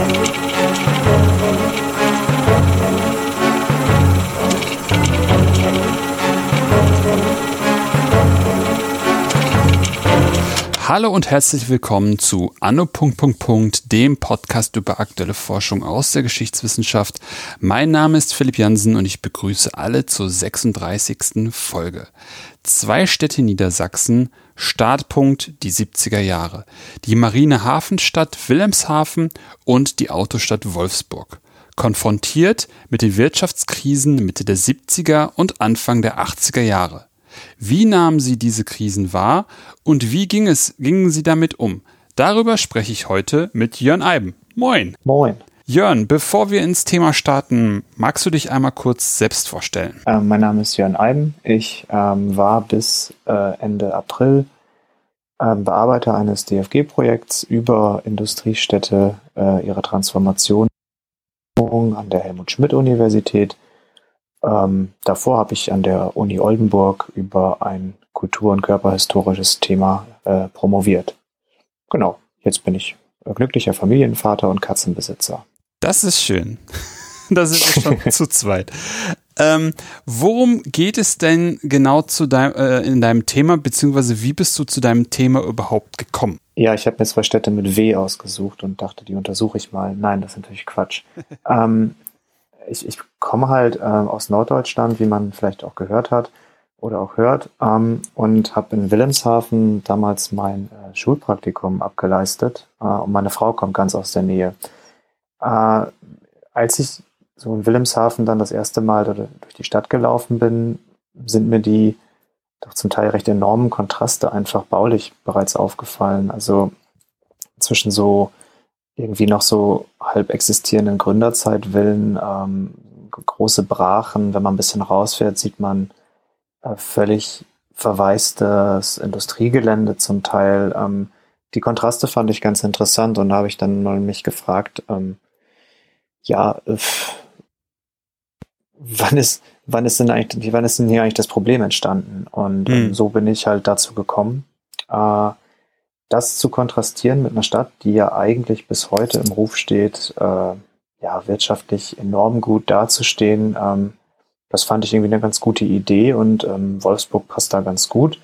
Thank you. Hallo und herzlich willkommen zu Anno. dem Podcast über aktuelle Forschung aus der Geschichtswissenschaft. Mein Name ist Philipp Jansen und ich begrüße alle zur 36. Folge. Zwei Städte Niedersachsen, Startpunkt die 70er Jahre. Die Marinehafenstadt Wilhelmshaven und die Autostadt Wolfsburg. Konfrontiert mit den Wirtschaftskrisen Mitte der 70er und Anfang der 80er Jahre. Wie nahmen Sie diese Krisen wahr und wie ging es, gingen Sie damit um? Darüber spreche ich heute mit Jörn Eiben. Moin. Moin. Jörn, bevor wir ins Thema starten, magst du dich einmal kurz selbst vorstellen? Ähm, mein Name ist Jörn Eiben. Ich ähm, war bis äh, Ende April ähm, Bearbeiter eines DFG-Projekts über Industriestädte, äh, ihre Transformation an der Helmut-Schmidt-Universität ähm, davor habe ich an der Uni Oldenburg über ein kultur- und körperhistorisches Thema äh, promoviert. Genau, jetzt bin ich glücklicher Familienvater und Katzenbesitzer. Das ist schön. da sind wir schon zu zweit. Ähm, worum geht es denn genau zu dein, äh, in deinem Thema, beziehungsweise wie bist du zu deinem Thema überhaupt gekommen? Ja, ich habe mir zwei Städte mit W ausgesucht und dachte, die untersuche ich mal. Nein, das ist natürlich Quatsch. ähm, ich, ich komme halt äh, aus Norddeutschland, wie man vielleicht auch gehört hat oder auch hört, ähm, und habe in Wilhelmshaven damals mein äh, Schulpraktikum abgeleistet. Äh, und meine Frau kommt ganz aus der Nähe. Äh, als ich so in Wilhelmshaven dann das erste Mal durch die Stadt gelaufen bin, sind mir die doch zum Teil recht enormen Kontraste einfach baulich bereits aufgefallen. Also zwischen so irgendwie noch so halb existierenden Gründerzeitvillen, ähm, große Brachen. Wenn man ein bisschen rausfährt, sieht man äh, völlig verwaistes Industriegelände zum Teil. Ähm, die Kontraste fand ich ganz interessant und da habe ich dann mal mich gefragt, ähm, ja, äh, wann ist, wann ist denn eigentlich, wann ist denn hier eigentlich das Problem entstanden? Und mhm. so bin ich halt dazu gekommen. Äh, das zu kontrastieren mit einer Stadt, die ja eigentlich bis heute im Ruf steht, äh, ja, wirtschaftlich enorm gut dazustehen, ähm, das fand ich irgendwie eine ganz gute Idee und ähm, Wolfsburg passt da ganz gut.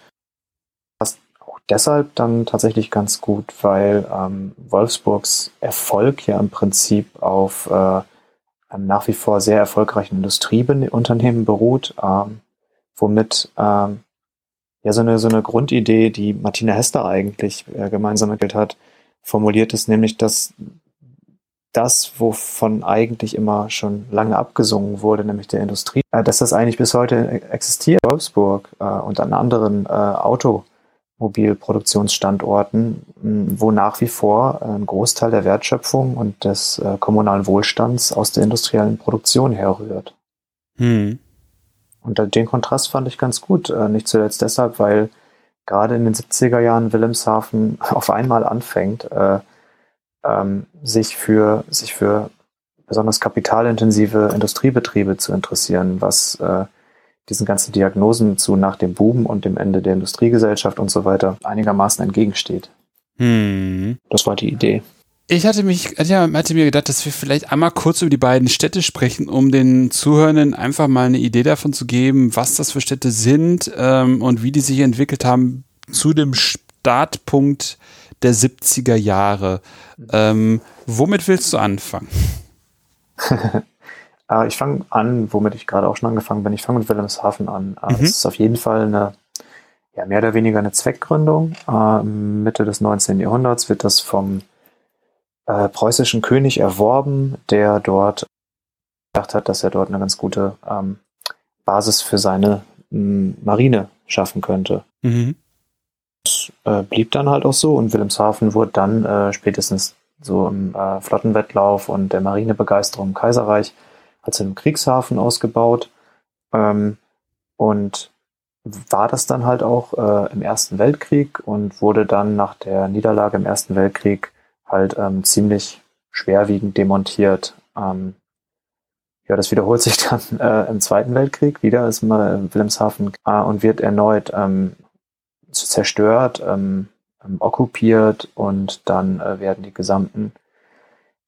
Passt auch deshalb dann tatsächlich ganz gut, weil ähm, Wolfsburgs Erfolg ja im Prinzip auf äh, einem nach wie vor sehr erfolgreichen Industrieunternehmen beruht, ähm, womit ähm, ja so eine, so eine Grundidee, die Martina Hester eigentlich äh, gemeinsam entwickelt hat, formuliert ist, nämlich, dass das, wovon eigentlich immer schon lange abgesungen wurde, nämlich der Industrie, äh, dass das eigentlich bis heute existiert. Wolfsburg äh, und an anderen äh, Automobilproduktionsstandorten, wo nach wie vor ein Großteil der Wertschöpfung und des äh, kommunalen Wohlstands aus der industriellen Produktion herrührt. Hm. Und den Kontrast fand ich ganz gut. Äh, nicht zuletzt deshalb, weil gerade in den 70er Jahren Wilhelmshaven auf einmal anfängt, äh, ähm, sich, für, sich für besonders kapitalintensive Industriebetriebe zu interessieren, was äh, diesen ganzen Diagnosen zu nach dem Boom und dem Ende der Industriegesellschaft und so weiter einigermaßen entgegensteht. Hm. Das war die Idee. Ich hatte mich, ja, hatte mir gedacht, dass wir vielleicht einmal kurz über die beiden Städte sprechen, um den Zuhörenden einfach mal eine Idee davon zu geben, was das für Städte sind ähm, und wie die sich entwickelt haben zu dem Startpunkt der 70er Jahre. Ähm, womit willst du anfangen? Äh, ich fange an, womit ich gerade auch schon angefangen bin. Ich fange mit Wilhelmshaven an. Äh, mhm. Das ist auf jeden Fall eine, ja, mehr oder weniger eine Zweckgründung. Äh, Mitte des 19. Jahrhunderts wird das vom äh, preußischen König erworben, der dort gedacht hat, dass er dort eine ganz gute ähm, Basis für seine m, Marine schaffen könnte. Mhm. Das äh, blieb dann halt auch so und Wilhelmshaven wurde dann äh, spätestens so im äh, Flottenwettlauf und der Marinebegeisterung im Kaiserreich als einem Kriegshafen ausgebaut ähm, und war das dann halt auch äh, im Ersten Weltkrieg und wurde dann nach der Niederlage im Ersten Weltkrieg halt ähm, ziemlich schwerwiegend demontiert. Ähm, ja, das wiederholt sich dann äh, im Zweiten Weltkrieg wieder, ist mal Wilhelmshaven äh, und wird erneut ähm, zerstört, ähm, ähm, okkupiert und dann äh, werden die gesamten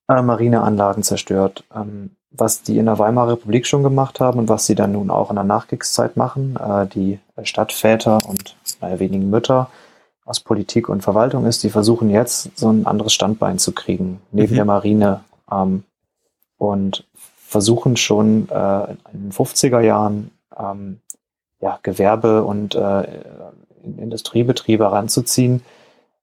äh, Marineanlagen zerstört. Ähm, was die in der Weimarer Republik schon gemacht haben und was sie dann nun auch in der Nachkriegszeit machen, äh, die Stadtväter und naja, wenigen Mütter aus Politik und Verwaltung ist, die versuchen jetzt so ein anderes Standbein zu kriegen, neben mhm. der Marine ähm, und versuchen schon äh, in den 50er Jahren ähm, ja, Gewerbe und äh, Industriebetriebe heranzuziehen.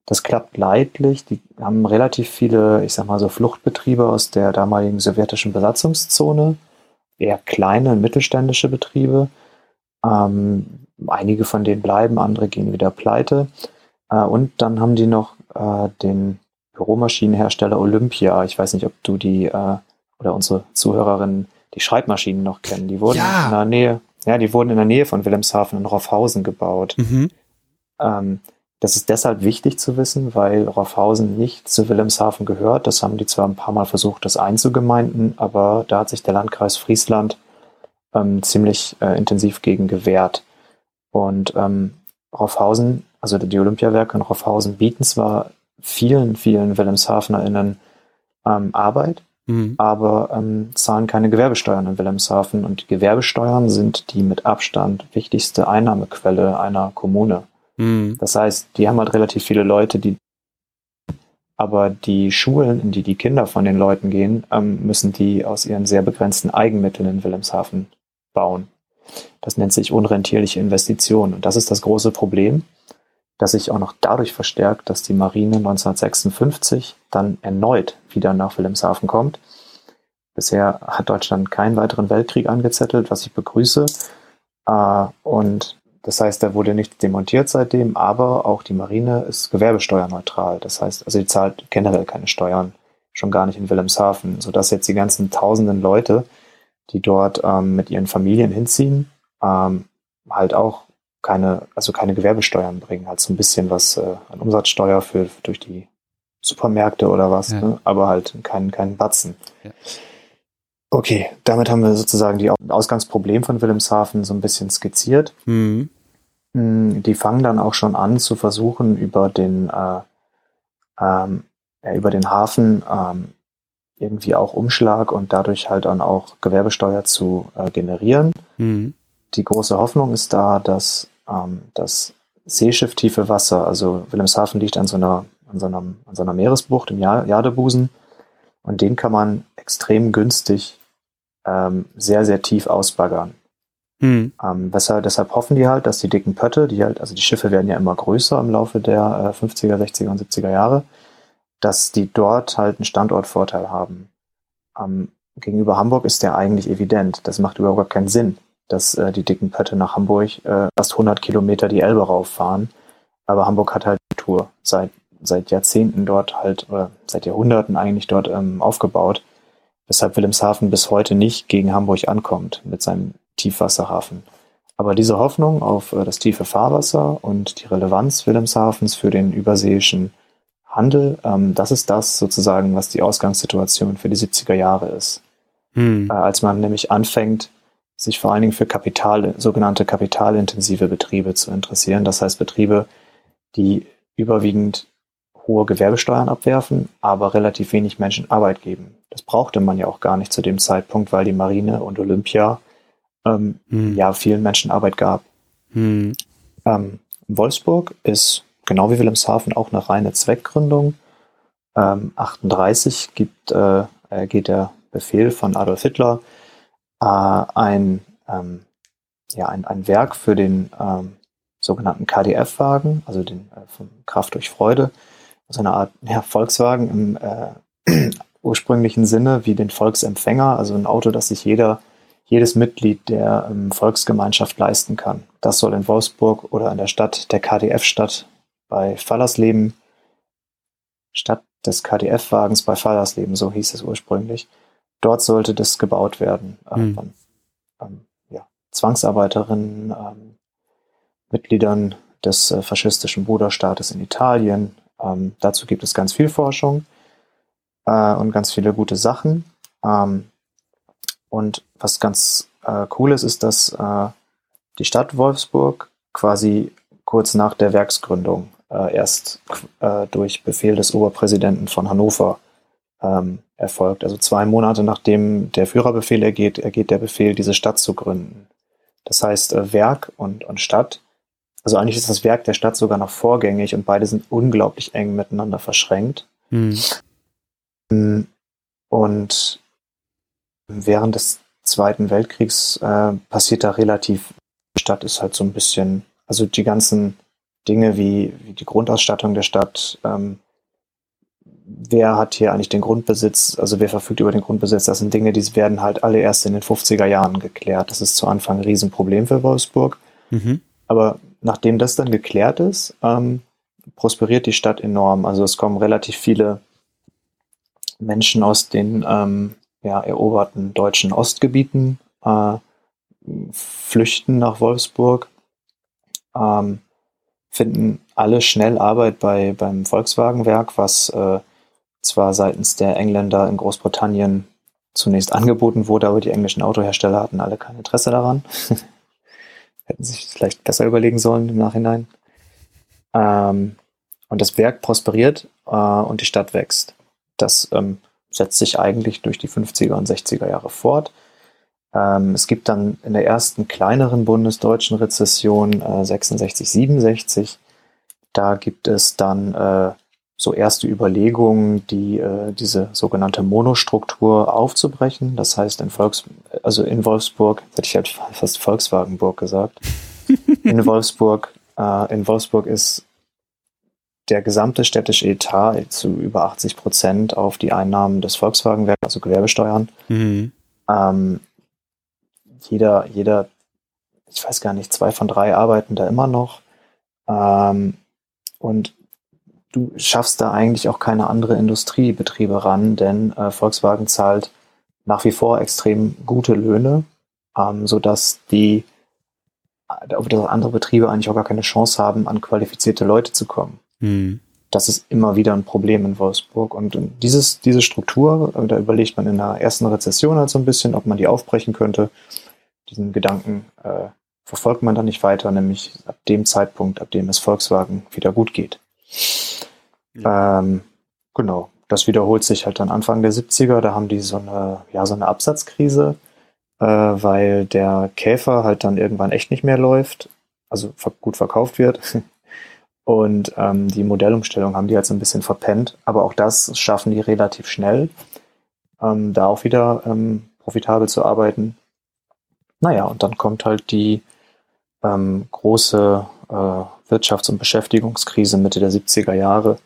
Das klappt leidlich. Die haben relativ viele, ich sag mal so Fluchtbetriebe aus der damaligen sowjetischen Besatzungszone, eher kleine und mittelständische Betriebe. Ähm, einige von denen bleiben, andere gehen wieder pleite. Äh, und dann haben die noch äh, den Büromaschinenhersteller Olympia. Ich weiß nicht, ob du die äh, oder unsere Zuhörerinnen die Schreibmaschinen noch kennen. Die wurden ja. in der Nähe, ja, die wurden in der Nähe von Wilhelmshaven in Roffhausen gebaut. Mhm. Ähm, das ist deshalb wichtig zu wissen, weil Roffhausen nicht zu Wilhelmshaven gehört. Das haben die zwar ein paar Mal versucht, das einzugemeinden, aber da hat sich der Landkreis Friesland ähm, ziemlich äh, intensiv gegen gewehrt. Und ähm, Roffhausen, also die Olympiawerke in Roffhausen bieten zwar vielen, vielen WilhelmshavenerInnen ähm, Arbeit, mhm. aber ähm, zahlen keine Gewerbesteuern in Wilhelmshaven. Und die Gewerbesteuern sind die mit Abstand wichtigste Einnahmequelle einer Kommune. Mhm. Das heißt, die haben halt relativ viele Leute, die aber die Schulen, in die die Kinder von den Leuten gehen, ähm, müssen die aus ihren sehr begrenzten Eigenmitteln in Wilhelmshaven bauen. Das nennt sich unrentierliche Investition. Und das ist das große Problem, das sich auch noch dadurch verstärkt, dass die Marine 1956 dann erneut wieder nach Wilhelmshaven kommt. Bisher hat Deutschland keinen weiteren Weltkrieg angezettelt, was ich begrüße. Äh, und das heißt, da wurde nichts demontiert seitdem, aber auch die Marine ist gewerbesteuerneutral. Das heißt, also sie zahlt generell keine Steuern, schon gar nicht in Wilhelmshaven, sodass jetzt die ganzen tausenden Leute, die dort ähm, mit ihren Familien hinziehen, ähm, halt auch keine, also keine Gewerbesteuern bringen, halt so ein bisschen was äh, an Umsatzsteuer für durch die Supermärkte oder was, ja. ne? aber halt keinen keinen Batzen. Ja. Okay, damit haben wir sozusagen die Ausgangsproblem von Wilhelmshaven so ein bisschen skizziert. Mhm. Mm, die fangen dann auch schon an zu versuchen, über den, äh, ähm, ja, über den Hafen ähm, irgendwie auch Umschlag und dadurch halt dann auch Gewerbesteuer zu äh, generieren. Mhm. Die große Hoffnung ist da, dass ähm, das Seeschiff tiefe Wasser, also Wilhelmshaven liegt an so einer, an so einer, an so einer Meeresbucht im Jadebusen und den kann man extrem günstig ähm, sehr, sehr tief ausbaggern. Mhm. Ähm, weshalb, deshalb hoffen die halt, dass die dicken Pötte, die halt, also die Schiffe werden ja immer größer im Laufe der äh, 50er, 60er und 70er Jahre, dass die dort halt einen Standortvorteil haben. Ähm, gegenüber Hamburg ist der eigentlich evident. Das macht überhaupt keinen Sinn, dass äh, die dicken Pötte nach Hamburg äh, fast 100 Kilometer die Elbe rauffahren. Aber Hamburg hat halt die Tour seit, seit Jahrzehnten dort halt, oder seit Jahrhunderten eigentlich dort ähm, aufgebaut weshalb Wilhelmshaven bis heute nicht gegen Hamburg ankommt mit seinem Tiefwasserhafen. Aber diese Hoffnung auf äh, das tiefe Fahrwasser und die Relevanz Wilhelmshavens für den überseeischen Handel, ähm, das ist das sozusagen, was die Ausgangssituation für die 70er Jahre ist. Hm. Äh, als man nämlich anfängt, sich vor allen Dingen für Kapital, sogenannte kapitalintensive Betriebe zu interessieren. Das heißt Betriebe, die überwiegend hohe Gewerbesteuern abwerfen, aber relativ wenig Menschen Arbeit geben. Das brauchte man ja auch gar nicht zu dem Zeitpunkt, weil die Marine und Olympia ähm, hm. ja vielen Menschen Arbeit gab. Hm. Ähm, Wolfsburg ist genau wie Wilhelmshaven auch eine reine Zweckgründung. Ähm, 38 gibt, äh, geht der Befehl von Adolf Hitler, äh, ein, ähm, ja, ein, ein Werk für den ähm, sogenannten KDF-Wagen, also den äh, von Kraft durch Freude, so eine Art ja, Volkswagen im äh, ursprünglichen Sinne wie den Volksempfänger, also ein Auto, das sich jeder, jedes Mitglied der ähm, Volksgemeinschaft leisten kann. Das soll in Wolfsburg oder in der Stadt der KDF-Stadt bei Fallersleben, Stadt des KDF-Wagens bei Fallersleben, so hieß es ursprünglich. Dort sollte das gebaut werden. Mhm. Von, ähm, ja, Zwangsarbeiterinnen, ähm, Mitgliedern des äh, faschistischen Bruderstaates in Italien, ähm, dazu gibt es ganz viel Forschung äh, und ganz viele gute Sachen. Ähm, und was ganz äh, cool ist, ist, dass äh, die Stadt Wolfsburg quasi kurz nach der Werksgründung äh, erst äh, durch Befehl des Oberpräsidenten von Hannover ähm, erfolgt. Also zwei Monate nachdem der Führerbefehl ergeht, ergeht der Befehl, diese Stadt zu gründen. Das heißt, äh, Werk und, und Stadt, also eigentlich ist das Werk der Stadt sogar noch vorgängig und beide sind unglaublich eng miteinander verschränkt. Mhm. Und während des Zweiten Weltkriegs äh, passiert da relativ, die Stadt ist halt so ein bisschen, also die ganzen Dinge wie, wie die Grundausstattung der Stadt, ähm, wer hat hier eigentlich den Grundbesitz, also wer verfügt über den Grundbesitz, das sind Dinge, die werden halt alle erst in den 50er Jahren geklärt. Das ist zu Anfang ein Riesenproblem für Wolfsburg. Mhm. Aber nachdem das dann geklärt ist, ähm, prosperiert die Stadt enorm. Also es kommen relativ viele Menschen aus den ähm, ja, eroberten deutschen Ostgebieten, äh, flüchten nach Wolfsburg, ähm, finden alle schnell Arbeit bei, beim Volkswagenwerk, was äh, zwar seitens der Engländer in Großbritannien zunächst angeboten wurde, aber die englischen Autohersteller hatten alle kein Interesse daran. Hätten sich vielleicht besser überlegen sollen im Nachhinein. Ähm, und das Werk prosperiert äh, und die Stadt wächst. Das ähm, setzt sich eigentlich durch die 50er und 60er Jahre fort. Ähm, es gibt dann in der ersten kleineren bundesdeutschen Rezession äh, 66, 67, da gibt es dann äh, so erste Überlegungen, die äh, diese sogenannte Monostruktur aufzubrechen. Das heißt, in Volks, also in Wolfsburg, hätte ich halt fast Volkswagenburg gesagt. In Wolfsburg, äh, in Wolfsburg ist der gesamte städtische Etat zu über 80 Prozent auf die Einnahmen des Volkswagenwerks, also Gewerbesteuern. Mhm. Ähm, jeder, jeder, ich weiß gar nicht, zwei von drei arbeiten da immer noch. Ähm, und du schaffst da eigentlich auch keine andere Industriebetriebe ran, denn äh, Volkswagen zahlt nach wie vor extrem gute Löhne, ähm, sodass die äh, andere Betriebe eigentlich auch gar keine Chance haben, an qualifizierte Leute zu kommen. Mhm. Das ist immer wieder ein Problem in Wolfsburg. Und dieses, diese Struktur, äh, da überlegt man in der ersten Rezession halt so ein bisschen, ob man die aufbrechen könnte. Diesen Gedanken äh, verfolgt man dann nicht weiter, nämlich ab dem Zeitpunkt, ab dem es Volkswagen wieder gut geht. Ja. Ähm, genau, das wiederholt sich halt dann Anfang der 70er, da haben die so eine, ja, so eine Absatzkrise, äh, weil der Käfer halt dann irgendwann echt nicht mehr läuft, also gut verkauft wird. Und ähm, die Modellumstellung haben die halt so ein bisschen verpennt, aber auch das schaffen die relativ schnell, ähm, da auch wieder ähm, profitabel zu arbeiten. Naja, und dann kommt halt die ähm, große äh, Wirtschafts- und Beschäftigungskrise Mitte der 70er Jahre,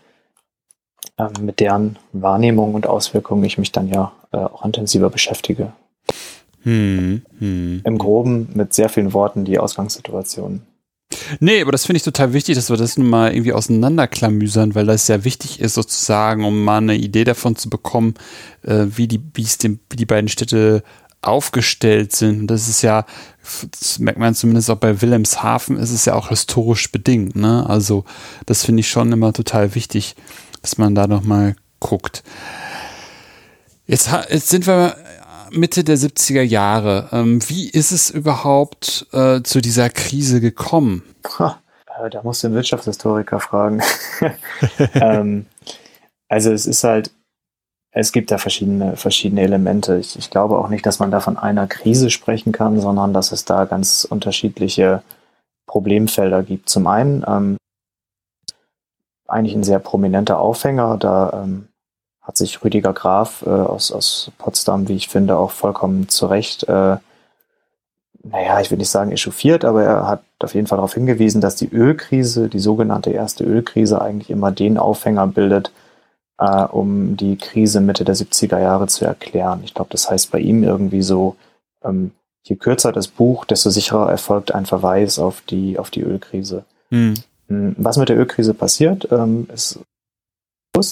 mit deren Wahrnehmung und Auswirkungen ich mich dann ja äh, auch intensiver beschäftige. Hm, hm. Im Groben mit sehr vielen Worten die Ausgangssituation. Nee, aber das finde ich total wichtig, dass wir das nun mal irgendwie auseinanderklamüsern, weil das ja wichtig ist, sozusagen, um mal eine Idee davon zu bekommen, äh, wie die, wie es dem, wie die beiden Städte aufgestellt sind. Das ist ja, das merkt man zumindest auch bei Wilhelmshaven, ist es ja auch historisch bedingt. Ne? Also das finde ich schon immer total wichtig, dass man da nochmal guckt. Jetzt, jetzt sind wir Mitte der 70er Jahre. Ähm, wie ist es überhaupt äh, zu dieser Krise gekommen? Äh, da musst du den Wirtschaftshistoriker fragen. ähm, also es ist halt, es gibt da verschiedene, verschiedene Elemente. Ich, ich, glaube auch nicht, dass man da von einer Krise sprechen kann, sondern dass es da ganz unterschiedliche Problemfelder gibt. Zum einen ähm, eigentlich ein sehr prominenter Aufhänger, da ähm, hat sich Rüdiger Graf äh, aus, aus Potsdam, wie ich finde, auch vollkommen zu Recht, äh, naja, ich will nicht sagen echauffiert, aber er hat auf jeden Fall darauf hingewiesen, dass die Ölkrise, die sogenannte erste Ölkrise, eigentlich immer den Aufhänger bildet, äh, um die Krise Mitte der 70er Jahre zu erklären. Ich glaube, das heißt bei ihm irgendwie so, ähm, je kürzer das Buch, desto sicherer erfolgt ein Verweis auf die, auf die Ölkrise. Hm. Hm was mit der Ölkrise passiert, ähm, ist,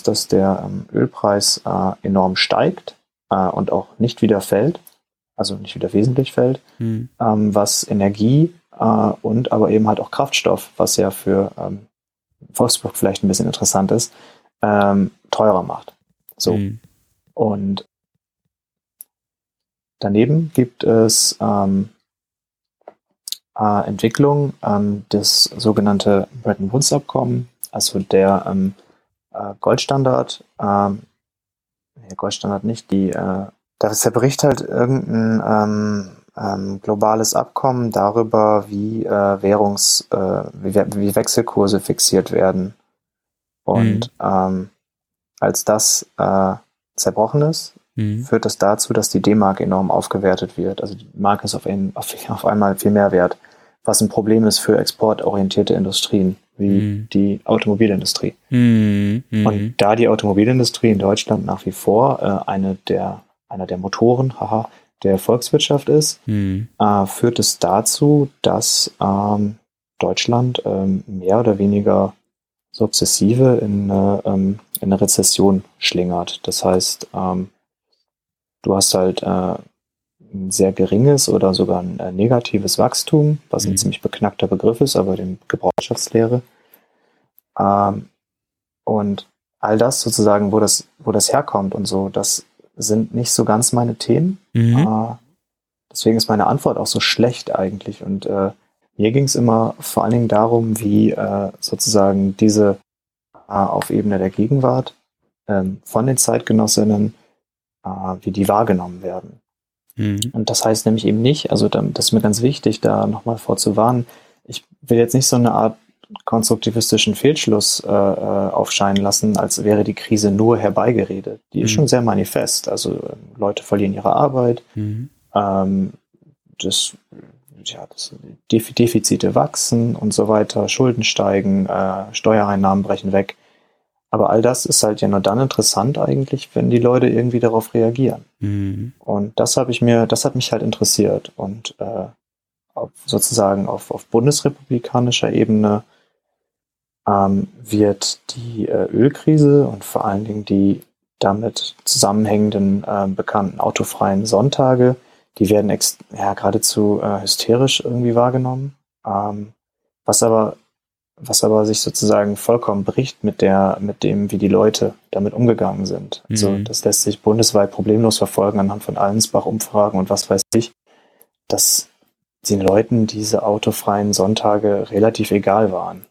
dass der ähm, Ölpreis äh, enorm steigt äh, und auch nicht wieder fällt, also nicht wieder wesentlich fällt, hm. ähm, was Energie äh, und aber eben halt auch Kraftstoff, was ja für Volkswagen vielleicht ein bisschen interessant ist, teurer macht. So. Mhm. Und daneben gibt es ähm, äh, Entwicklung, ähm, das sogenannte Bretton Woods Abkommen, also der ähm, äh, Goldstandard, ähm, nee, Goldstandard nicht, die, äh, da zerbricht halt irgendein ähm, ähm, globales Abkommen darüber, wie äh, Währungs, äh, wie, wie Wechselkurse fixiert werden. Und mhm. ähm, als das äh, zerbrochen ist, mhm. führt das dazu, dass die D-Mark enorm aufgewertet wird. Also die Mark ist auf, ein, auf, auf, einmal viel mehr wert, was ein Problem ist für exportorientierte Industrien wie mhm. die Automobilindustrie. Mhm. mhm. Und da die Automobilindustrie in Deutschland nach wie vor äh, eine der, einer der Motoren haha, der Volkswirtschaft ist, mhm. äh, führt es dazu, dass ähm, Deutschland ähm, mehr oder weniger sukzessive in, äh, ähm, in eine Rezession schlingert. Das heißt, ähm, du hast halt äh, ein sehr geringes oder sogar ein äh, negatives Wachstum, was ein mhm. ziemlich beknackter Begriff ist, aber dem Gebrauchschaftslehre. Ähm, und all das sozusagen, wo das, wo das herkommt und so, das sind nicht so ganz meine Themen. Mhm. Äh, deswegen ist meine Antwort auch so schlecht eigentlich. Und äh, mir ging es immer vor allen Dingen darum, wie äh, sozusagen diese äh, auf Ebene der Gegenwart ähm, von den Zeitgenossinnen äh, wie die wahrgenommen werden. Mhm. Und das heißt nämlich eben nicht, also das ist mir ganz wichtig, da nochmal vorzuwarnen, ich will jetzt nicht so eine Art konstruktivistischen Fehlschluss äh, äh, aufscheinen lassen, als wäre die Krise nur herbeigeredet. Die mhm. ist schon sehr manifest. Also äh, Leute verlieren ihre Arbeit, mhm. ähm, das, ja, das Defizite wachsen und so weiter, Schulden steigen, äh, Steuereinnahmen brechen weg. Aber all das ist halt ja nur dann interessant eigentlich, wenn die Leute irgendwie darauf reagieren. Mhm. Und das habe ich mir, das hat mich halt interessiert. Und äh, auf, sozusagen auf, auf bundesrepublikanischer Ebene ähm, wird die äh, Ölkrise und vor allen Dingen die damit zusammenhängenden äh, bekannten autofreien Sonntage, die werden ja, geradezu äh, hysterisch irgendwie wahrgenommen. Ähm, was aber was aber sich sozusagen vollkommen bricht mit der, mit dem, wie die Leute damit umgegangen sind. Also mhm. das lässt sich bundesweit problemlos verfolgen anhand von Allensbach-Umfragen und was weiß ich, dass den Leuten diese autofreien Sonntage relativ egal waren.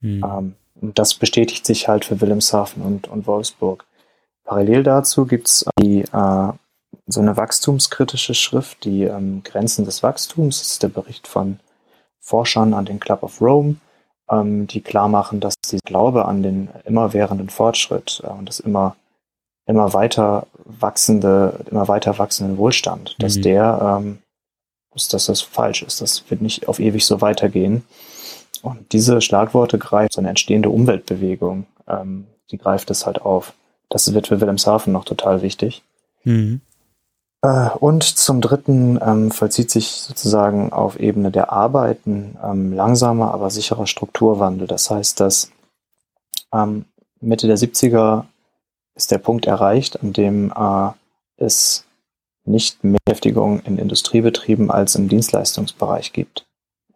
Mhm. Ähm, und das bestätigt sich halt für Wilhelmshaven und, und Wolfsburg. Parallel dazu gibt's die äh, so eine wachstumskritische Schrift, die ähm, Grenzen des Wachstums, das ist der Bericht von Forschern an den Club of Rome, ähm, die klar machen, dass die Glaube an den immerwährenden Fortschritt äh, und das immer, immer weiter wachsende, immer weiter wachsenden Wohlstand, dass mhm. der, ähm, dass, dass das falsch ist. Das wird nicht auf ewig so weitergehen. Und diese Schlagworte greift so eine entstehende Umweltbewegung, ähm, die greift es halt auf. Das wird für Wilhelmshaven noch total wichtig. Mhm. Äh, und zum Dritten ähm, vollzieht sich sozusagen auf Ebene der Arbeiten ähm, langsamer, aber sicherer Strukturwandel. Das heißt, dass ähm, Mitte der 70er ist der Punkt erreicht, an dem äh, es nicht mehr Beschäftigung in Industriebetrieben als im Dienstleistungsbereich gibt.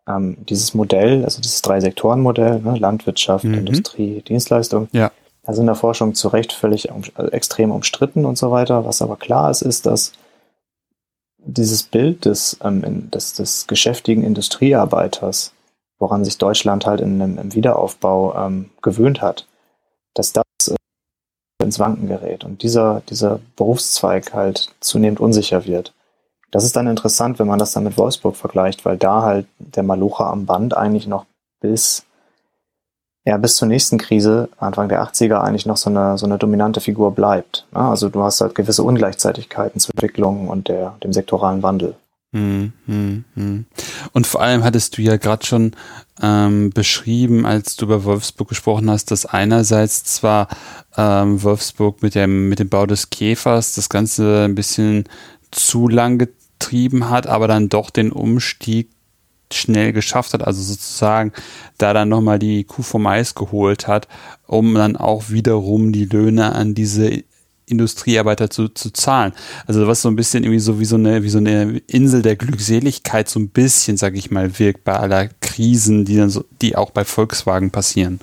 Ähm, dieses Modell, also dieses Drei-Sektoren-Modell, ne, Landwirtschaft, mhm. Industrie, Dienstleistung, ja. da sind in der Forschung zu Recht völlig um, also extrem umstritten und so weiter. Was aber klar ist, ist, dass dieses Bild des, ähm, des, des geschäftigen Industriearbeiters, woran sich Deutschland halt in, in, im Wiederaufbau ähm, gewöhnt hat, dass das äh, ins Wanken gerät und dieser, dieser Berufszweig halt zunehmend unsicher wird. Das ist dann interessant, wenn man das dann mit Wolfsburg vergleicht, weil da halt der Malucher am Band eigentlich noch bis ja, bis zur nächsten Krise, Anfang der 80er, eigentlich noch so eine, so eine dominante Figur bleibt. Also du hast halt gewisse Ungleichzeitigkeiten zur Entwicklung und der, dem sektoralen Wandel. Hm, hm, hm. Und vor allem hattest du ja gerade schon ähm, beschrieben, als du über Wolfsburg gesprochen hast, dass einerseits zwar ähm, Wolfsburg mit dem, mit dem Bau des Käfers das Ganze ein bisschen zu lang getrieben hat, aber dann doch den Umstieg schnell geschafft hat, also sozusagen da dann nochmal die Kuh vom Eis geholt hat, um dann auch wiederum die Löhne an diese Industriearbeiter zu, zu zahlen. Also was so ein bisschen irgendwie so wie so eine, wie so eine Insel der Glückseligkeit so ein bisschen, sag ich mal, wirkt bei aller Krisen, die dann so, die auch bei Volkswagen passieren.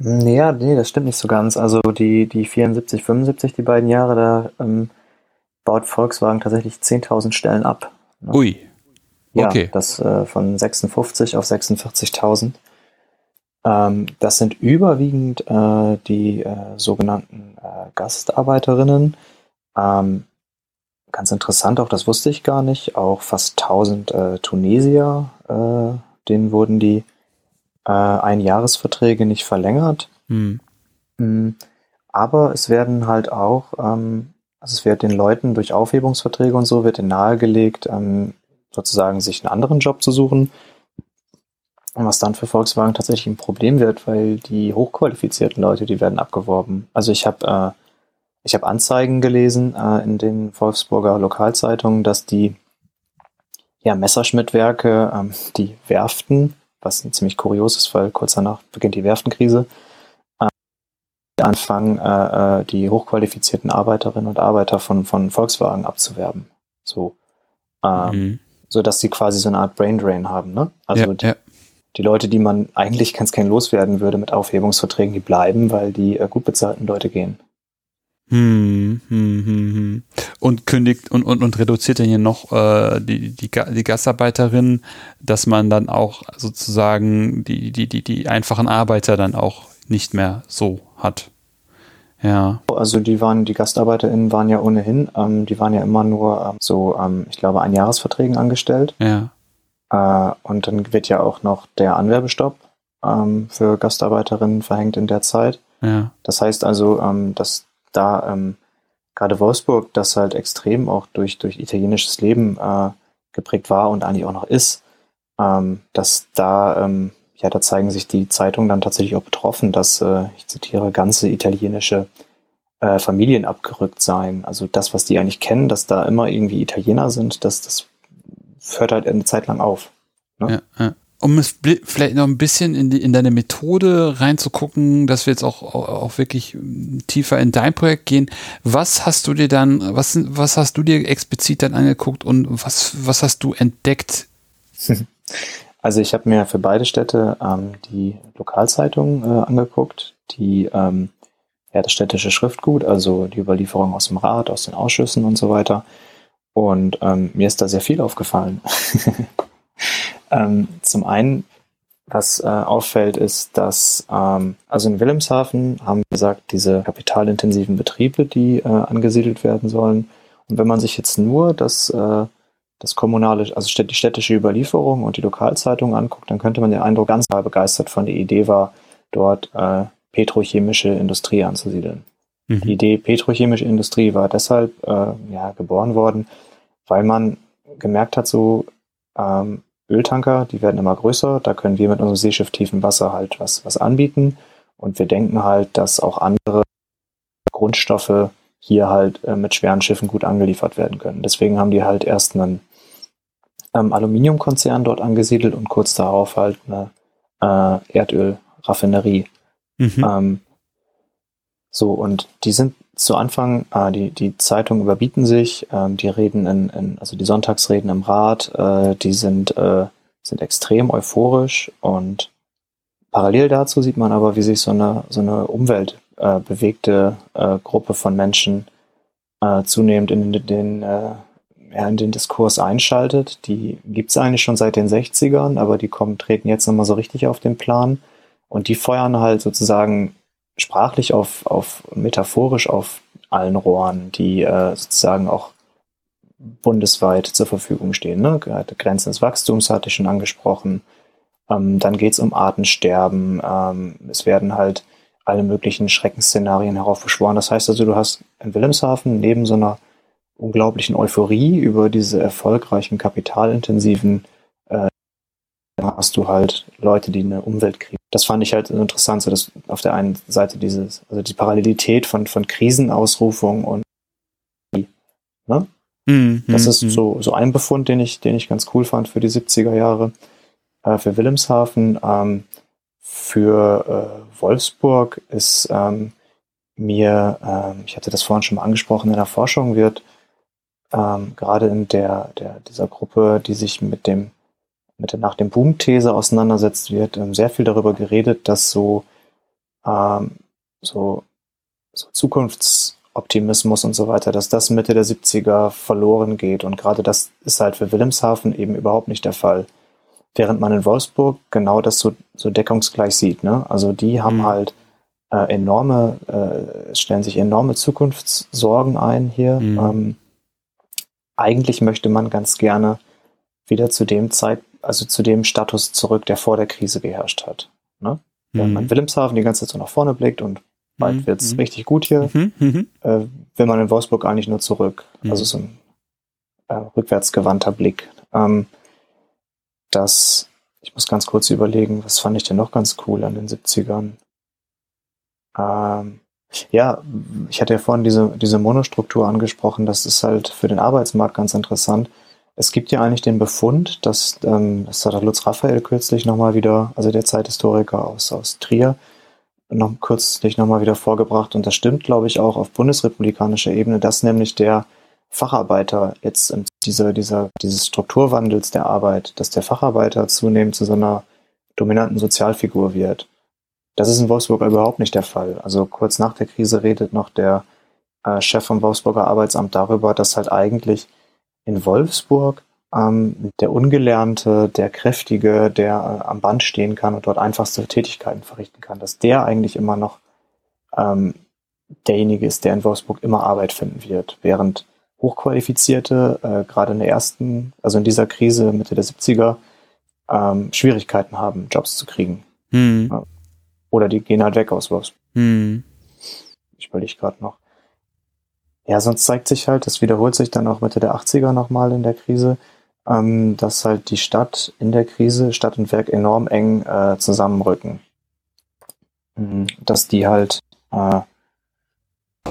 Ja, nee, das stimmt nicht so ganz. Also die, die 74, 75, die beiden Jahre, da ähm, baut Volkswagen tatsächlich 10.000 Stellen ab. Ne? Ui. Ja, okay. das äh, von 56 auf 46.000. Ähm, das sind überwiegend äh, die äh, sogenannten äh, Gastarbeiterinnen. Ähm, ganz interessant, auch das wusste ich gar nicht. Auch fast 1000 äh, Tunesier, äh, denen wurden die Einjahresverträge nicht verlängert. Hm. Mm, aber es werden halt auch, ähm, also es wird den Leuten durch Aufhebungsverträge und so, wird ihnen nahegelegt, ähm, sozusagen sich einen anderen Job zu suchen. Was dann für Volkswagen tatsächlich ein Problem wird, weil die hochqualifizierten Leute, die werden abgeworben. Also ich habe äh, ich Anzeigen gelesen äh, in den Wolfsburger Lokalzeitungen, dass die ja, Messerschmittwerke, ähm, die Werften, was ziemlich kurios ist, weil kurz danach beginnt die Werftenkrise, äh, anfangen, äh, äh, die hochqualifizierten Arbeiterinnen und Arbeiter von, von Volkswagen abzuwerben. So, ähm, mhm. So dass sie quasi so eine Art Braindrain haben. Ne? Also ja, die, ja. die, Leute, die man eigentlich ganz gern loswerden würde mit Aufhebungsverträgen, die bleiben, weil die äh, gut bezahlten Leute gehen. Hm, hm, hm, hm. Und kündigt und, und, und reduziert dann hier noch äh, die, die, die Gastarbeiterin, dass man dann auch sozusagen die, die, die, die einfachen Arbeiter dann auch nicht mehr so hat. Ja. Also die waren, die GastarbeiterInnen waren ja ohnehin, ähm, die waren ja immer nur ähm, so, ähm, ich glaube, ein Jahresverträgen angestellt. Ja. Äh, und dann wird ja auch noch der Anwerbestopp ähm, für Gastarbeiterinnen verhängt in der Zeit. Ja. Das heißt also, ähm, dass da ähm, gerade Wolfsburg, das halt extrem auch durch, durch italienisches Leben äh, geprägt war und eigentlich auch noch ist, dass da, ja, da zeigen sich die Zeitungen dann tatsächlich auch betroffen, dass, äh, ich zitiere, ganze italienische äh, Familien abgerückt seien. Also das, was die eigentlich kennen, dass da immer irgendwie Italiener sind, das, das hört halt eine Zeit lang auf. Ne? Ja, ja um es vielleicht noch ein bisschen in, die, in deine Methode reinzugucken, dass wir jetzt auch, auch wirklich tiefer in dein Projekt gehen. Was hast du dir dann, was, was hast du dir explizit dann angeguckt und was, was hast du entdeckt? Also ich habe mir für beide Städte ähm, die Lokalzeitung äh, angeguckt, die ähm, ja, das städtische Schriftgut, also die Überlieferung aus dem Rat, aus den Ausschüssen und so weiter. Und ähm, mir ist da sehr viel aufgefallen. Ähm, zum einen, was äh, auffällt, ist, dass ähm, also in Wilhelmshaven haben wir gesagt, diese kapitalintensiven Betriebe, die äh, angesiedelt werden sollen. Und wenn man sich jetzt nur das, äh, das kommunale, also die städtische Überlieferung und die Lokalzeitung anguckt, dann könnte man den Eindruck ganz begeistert von der Idee war, dort äh, petrochemische Industrie anzusiedeln. Mhm. Die Idee petrochemische Industrie war deshalb äh, ja, geboren worden, weil man gemerkt hat, so ähm, Öltanker, die werden immer größer. Da können wir mit unserem Seeschiff tiefen Wasser halt was, was anbieten. Und wir denken halt, dass auch andere Grundstoffe hier halt äh, mit schweren Schiffen gut angeliefert werden können. Deswegen haben die halt erst einen ähm, Aluminiumkonzern dort angesiedelt und kurz darauf halt eine äh, Erdölraffinerie. Mhm. Ähm, so, und die sind zu Anfang, äh, die, die Zeitungen überbieten sich, ähm, die reden in, in, also die Sonntagsreden im Rat, äh, die sind, äh, sind extrem euphorisch und parallel dazu sieht man aber, wie sich so eine, so eine umweltbewegte äh, äh, Gruppe von Menschen äh, zunehmend in den, äh, ja, in den Diskurs einschaltet. Die gibt's eigentlich schon seit den 60ern, aber die kommen, treten jetzt nochmal so richtig auf den Plan und die feuern halt sozusagen sprachlich auf, auf metaphorisch auf allen Rohren, die äh, sozusagen auch bundesweit zur Verfügung stehen. Ne? Grenzen des Wachstums hatte ich schon angesprochen. Ähm, dann geht es um Artensterben. Ähm, es werden halt alle möglichen Schreckensszenarien heraufbeschworen. Das heißt also, du hast in Wilhelmshaven neben so einer unglaublichen Euphorie über diese erfolgreichen, kapitalintensiven hast du halt Leute, die eine Umweltkrise. Das fand ich halt interessant, so dass auf der einen Seite dieses, also die Parallelität von, von Krisenausrufung und ne? Mm, das ist mm. so, so ein Befund, den ich, den ich ganz cool fand für die 70er Jahre. Äh, für Wilhelmshaven, ähm, für äh, Wolfsburg ist ähm, mir, ähm, ich hatte das vorhin schon mal angesprochen, in der Forschung wird ähm, gerade in der, der, dieser Gruppe, die sich mit dem mit der nach dem Boom-These auseinandersetzt, wird ähm, sehr viel darüber geredet, dass so, ähm, so, so Zukunftsoptimismus und so weiter, dass das Mitte der 70er verloren geht. Und gerade das ist halt für Wilhelmshaven eben überhaupt nicht der Fall. während man in Wolfsburg genau das so, so deckungsgleich sieht. Ne? Also die haben mhm. halt äh, enorme, äh, stellen sich enorme Zukunftssorgen ein hier. Mhm. Ähm, eigentlich möchte man ganz gerne wieder zu dem Zeit, also zu dem Status zurück, der vor der Krise geherrscht hat. Ne? Wenn man mhm. Wilhelmshaven die ganze Zeit so nach vorne blickt und bald mhm. wird es mhm. richtig gut hier, mhm. äh, will man in Wolfsburg eigentlich nur zurück. Also so ein äh, rückwärtsgewandter Blick. Ähm, das, ich muss ganz kurz überlegen, was fand ich denn noch ganz cool an den 70ern? Ähm, ja, ich hatte ja vorhin diese, diese Monostruktur angesprochen, das ist halt für den Arbeitsmarkt ganz interessant. Es gibt ja eigentlich den Befund, dass, ähm, das hat Lutz Raphael kürzlich nochmal wieder, also der Zeithistoriker aus, aus Trier, noch kürzlich nochmal wieder vorgebracht und das stimmt, glaube ich, auch auf bundesrepublikanischer Ebene, dass nämlich der Facharbeiter jetzt in dieser, dieser, dieses Strukturwandels der Arbeit, dass der Facharbeiter zunehmend zu so einer dominanten Sozialfigur wird. Das ist in Wolfsburg überhaupt nicht der Fall. Also kurz nach der Krise redet noch der äh, Chef vom Wolfsburger Arbeitsamt darüber, dass halt eigentlich in Wolfsburg ähm, der Ungelernte, der Kräftige, der äh, am Band stehen kann und dort einfachste Tätigkeiten verrichten kann, dass der eigentlich immer noch ähm, derjenige ist, der in Wolfsburg immer Arbeit finden wird, während Hochqualifizierte, äh, gerade in der ersten, also in dieser Krise Mitte der 70er, ähm, Schwierigkeiten haben, Jobs zu kriegen. Hm. Oder die gehen halt weg aus Wolfsburg. Hm. Ich überlege gerade noch. Ja, sonst zeigt sich halt, das wiederholt sich dann auch Mitte der 80er nochmal in der Krise, ähm, dass halt die Stadt in der Krise, Stadt und Werk enorm eng äh, zusammenrücken. Mhm. Dass die halt äh,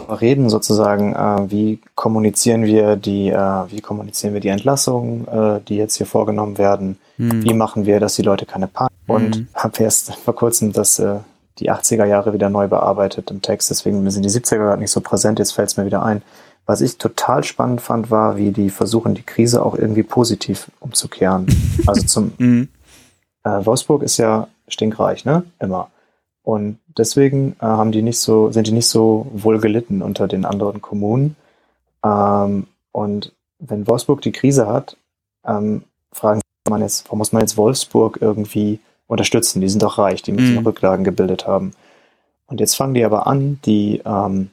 reden sozusagen, äh, wie kommunizieren wir die, äh, wie kommunizieren wir die Entlassungen, äh, die jetzt hier vorgenommen werden, hm. wie machen wir, dass die Leute keine Panik hm. und habe erst vor kurzem das äh, die 80er Jahre wieder neu bearbeitet im Text, deswegen sind die 70er gerade nicht so präsent, jetzt fällt es mir wieder ein. Was ich total spannend fand, war, wie die versuchen, die Krise auch irgendwie positiv umzukehren. Also zum mhm. Wolfsburg ist ja stinkreich, ne? Immer. Und deswegen äh, haben die nicht so, sind die nicht so wohl gelitten unter den anderen Kommunen. Ähm, und wenn Wolfsburg die Krise hat, ähm, fragen man jetzt, warum muss man jetzt Wolfsburg irgendwie unterstützen? Die sind doch reich, die müssen mhm. Rücklagen gebildet haben. Und jetzt fangen die aber an, die, ähm,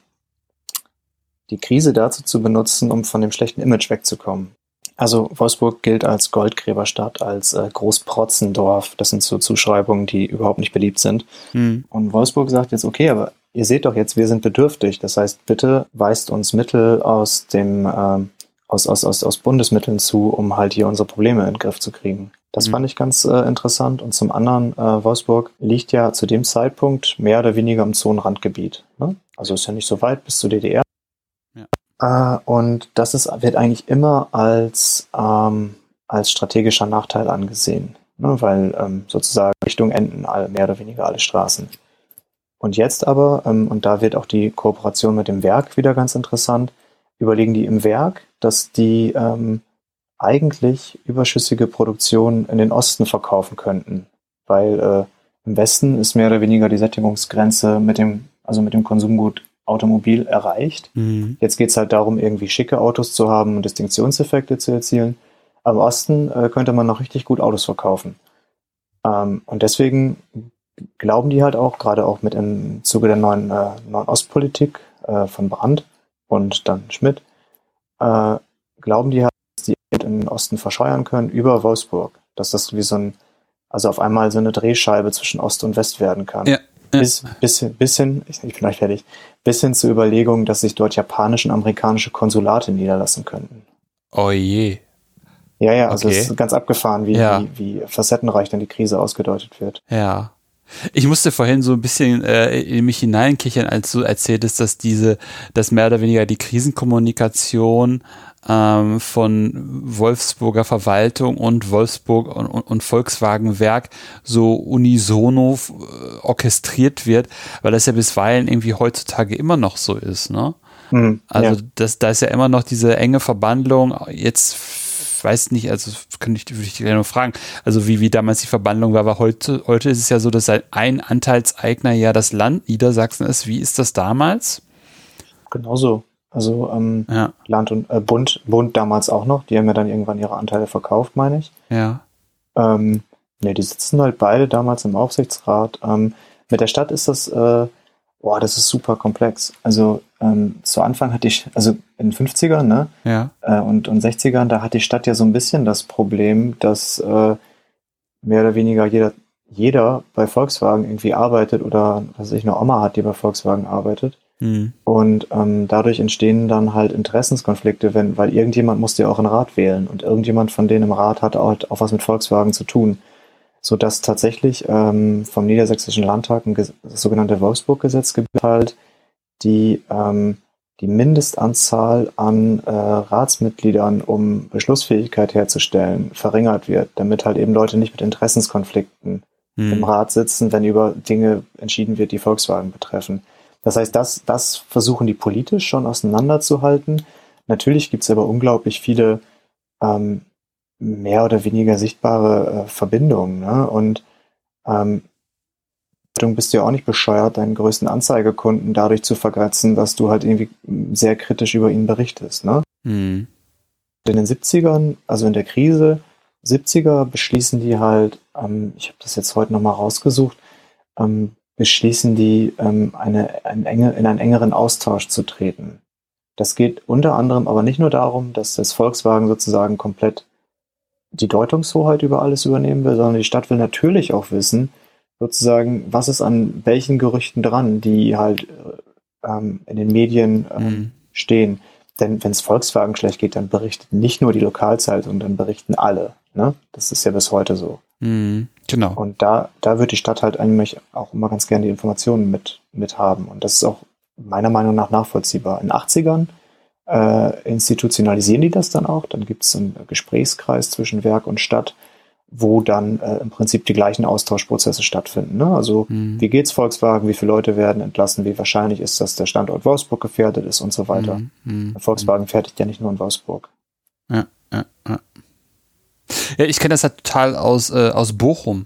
die Krise dazu zu benutzen, um von dem schlechten Image wegzukommen. Also Wolfsburg gilt als Goldgräberstadt, als äh, Großprotzendorf. Das sind so Zuschreibungen, die überhaupt nicht beliebt sind. Mhm. Und Wolfsburg sagt jetzt, okay, aber ihr seht doch jetzt, wir sind bedürftig. Das heißt, bitte weist uns Mittel aus dem ähm, aus, aus, aus, aus Bundesmitteln zu, um halt hier unsere Probleme in den Griff zu kriegen. Das mhm. fand ich ganz äh, interessant. Und zum anderen, äh, Wolfsburg liegt ja zu dem Zeitpunkt mehr oder weniger im Zonenrandgebiet. Ne? Also ist ja nicht so weit bis zur DDR. Äh, und das ist, wird eigentlich immer als, ähm, als strategischer Nachteil angesehen, ne? weil ähm, sozusagen Richtung enden all, mehr oder weniger alle Straßen. Und jetzt aber, ähm, und da wird auch die Kooperation mit dem Werk wieder ganz interessant, überlegen die im Werk, dass die ähm, eigentlich überschüssige Produktion in den Osten verkaufen könnten, weil äh, im Westen ist mehr oder weniger die Sättigungsgrenze mit dem, also mit dem Konsumgut Automobil erreicht. Mhm. Jetzt geht es halt darum, irgendwie schicke Autos zu haben und Distinktionseffekte zu erzielen. Am Osten äh, könnte man noch richtig gut Autos verkaufen. Ähm, und deswegen glauben die halt auch, gerade auch mit im Zuge der neuen, äh, neuen Ostpolitik äh, von Brandt und dann Schmidt, äh, glauben die halt, dass die im Osten verscheuern können über Wolfsburg. Dass das wie so ein, also auf einmal so eine Drehscheibe zwischen Ost und West werden kann. Ja. Bis, bis, bis hin, ich, ich bin gleich fertig, bis hin zur Überlegung, dass sich dort japanische und amerikanische Konsulate niederlassen könnten. Oh je. Ja, ja, also okay. es ist ganz abgefahren, wie, ja. wie, wie facettenreich dann die Krise ausgedeutet wird. Ja. Ich musste vorhin so ein bisschen äh, in mich hineinkichern, als du erzähltest, dass diese, dass mehr oder weniger die Krisenkommunikation ähm, von Wolfsburger Verwaltung und Wolfsburg und, und Volkswagen Werk so unisono äh, orchestriert wird, weil das ja bisweilen irgendwie heutzutage immer noch so ist, ne? Mhm, also ja. das, da ist ja immer noch diese enge Verbandlung, jetzt weiß nicht, also kann ich, würde ich dir nur fragen, also wie, wie damals die Verbandlung war, aber heute, heute ist es ja so, dass ein Anteilseigner ja das Land Niedersachsen ist. Wie ist das damals? Genauso. Also ähm, ja. Land und äh, Bund, Bund damals auch noch, die haben ja dann irgendwann ihre Anteile verkauft, meine ich. Ja. Ähm, Ne, die sitzen halt beide damals im Aufsichtsrat. Ähm, mit der Stadt ist das, äh, boah, das ist super komplex. Also ähm, zu Anfang hatte ich, also in den 50ern, ne? Ja. Äh, und, und 60ern, da hat die Stadt ja so ein bisschen das Problem, dass äh, mehr oder weniger jeder, jeder bei Volkswagen irgendwie arbeitet oder was ich eine Oma hat, die bei Volkswagen arbeitet. Mhm. Und ähm, dadurch entstehen dann halt Interessenskonflikte, wenn, weil irgendjemand musste ja auch einen Rat wählen und irgendjemand von denen im Rat hat auch, auch was mit Volkswagen zu tun so dass tatsächlich ähm, vom Niedersächsischen Landtag ein das sogenannte Wolfsburg-Gesetz gibt halt, die ähm, die Mindestanzahl an äh, Ratsmitgliedern, um Beschlussfähigkeit herzustellen, verringert wird, damit halt eben Leute nicht mit Interessenskonflikten hm. im Rat sitzen, wenn über Dinge entschieden wird, die Volkswagen betreffen. Das heißt, das, das versuchen die politisch schon auseinanderzuhalten. Natürlich gibt es aber unglaublich viele ähm, mehr oder weniger sichtbare äh, Verbindungen. Ne? Und ähm, du bist ja auch nicht bescheuert, deinen größten Anzeigekunden dadurch zu vergrätzen, dass du halt irgendwie sehr kritisch über ihn berichtest. Ne? Mhm. In den 70ern, also in der Krise, 70er beschließen die halt, ähm, ich habe das jetzt heute nochmal rausgesucht, ähm, beschließen die, ähm, eine, ein enge, in einen engeren Austausch zu treten. Das geht unter anderem aber nicht nur darum, dass das Volkswagen sozusagen komplett die Deutungshoheit über alles übernehmen will, sondern die Stadt will natürlich auch wissen, sozusagen, was ist an welchen Gerüchten dran, die halt äh, ähm, in den Medien ähm, mhm. stehen. Denn wenn es Volkswagen schlecht geht, dann berichtet nicht nur die Lokalzeitung, dann berichten alle. Ne? Das ist ja bis heute so. Mhm, genau. Und da, da wird die Stadt halt eigentlich auch immer ganz gerne die Informationen mit, mit haben. Und das ist auch meiner Meinung nach nachvollziehbar. In den 80ern äh, institutionalisieren die das dann auch. Dann gibt es einen Gesprächskreis zwischen Werk und Stadt, wo dann äh, im Prinzip die gleichen Austauschprozesse stattfinden. Ne? Also mhm. wie geht's Volkswagen, wie viele Leute werden entlassen, wie wahrscheinlich ist, dass der Standort Wolfsburg gefährdet ist und so weiter. Mhm. mhm. Volkswagen fertigt ja nicht nur in Wolfsburg. Ja, ja, ja. Ja, ich kenne das halt total aus, äh, aus Bochum.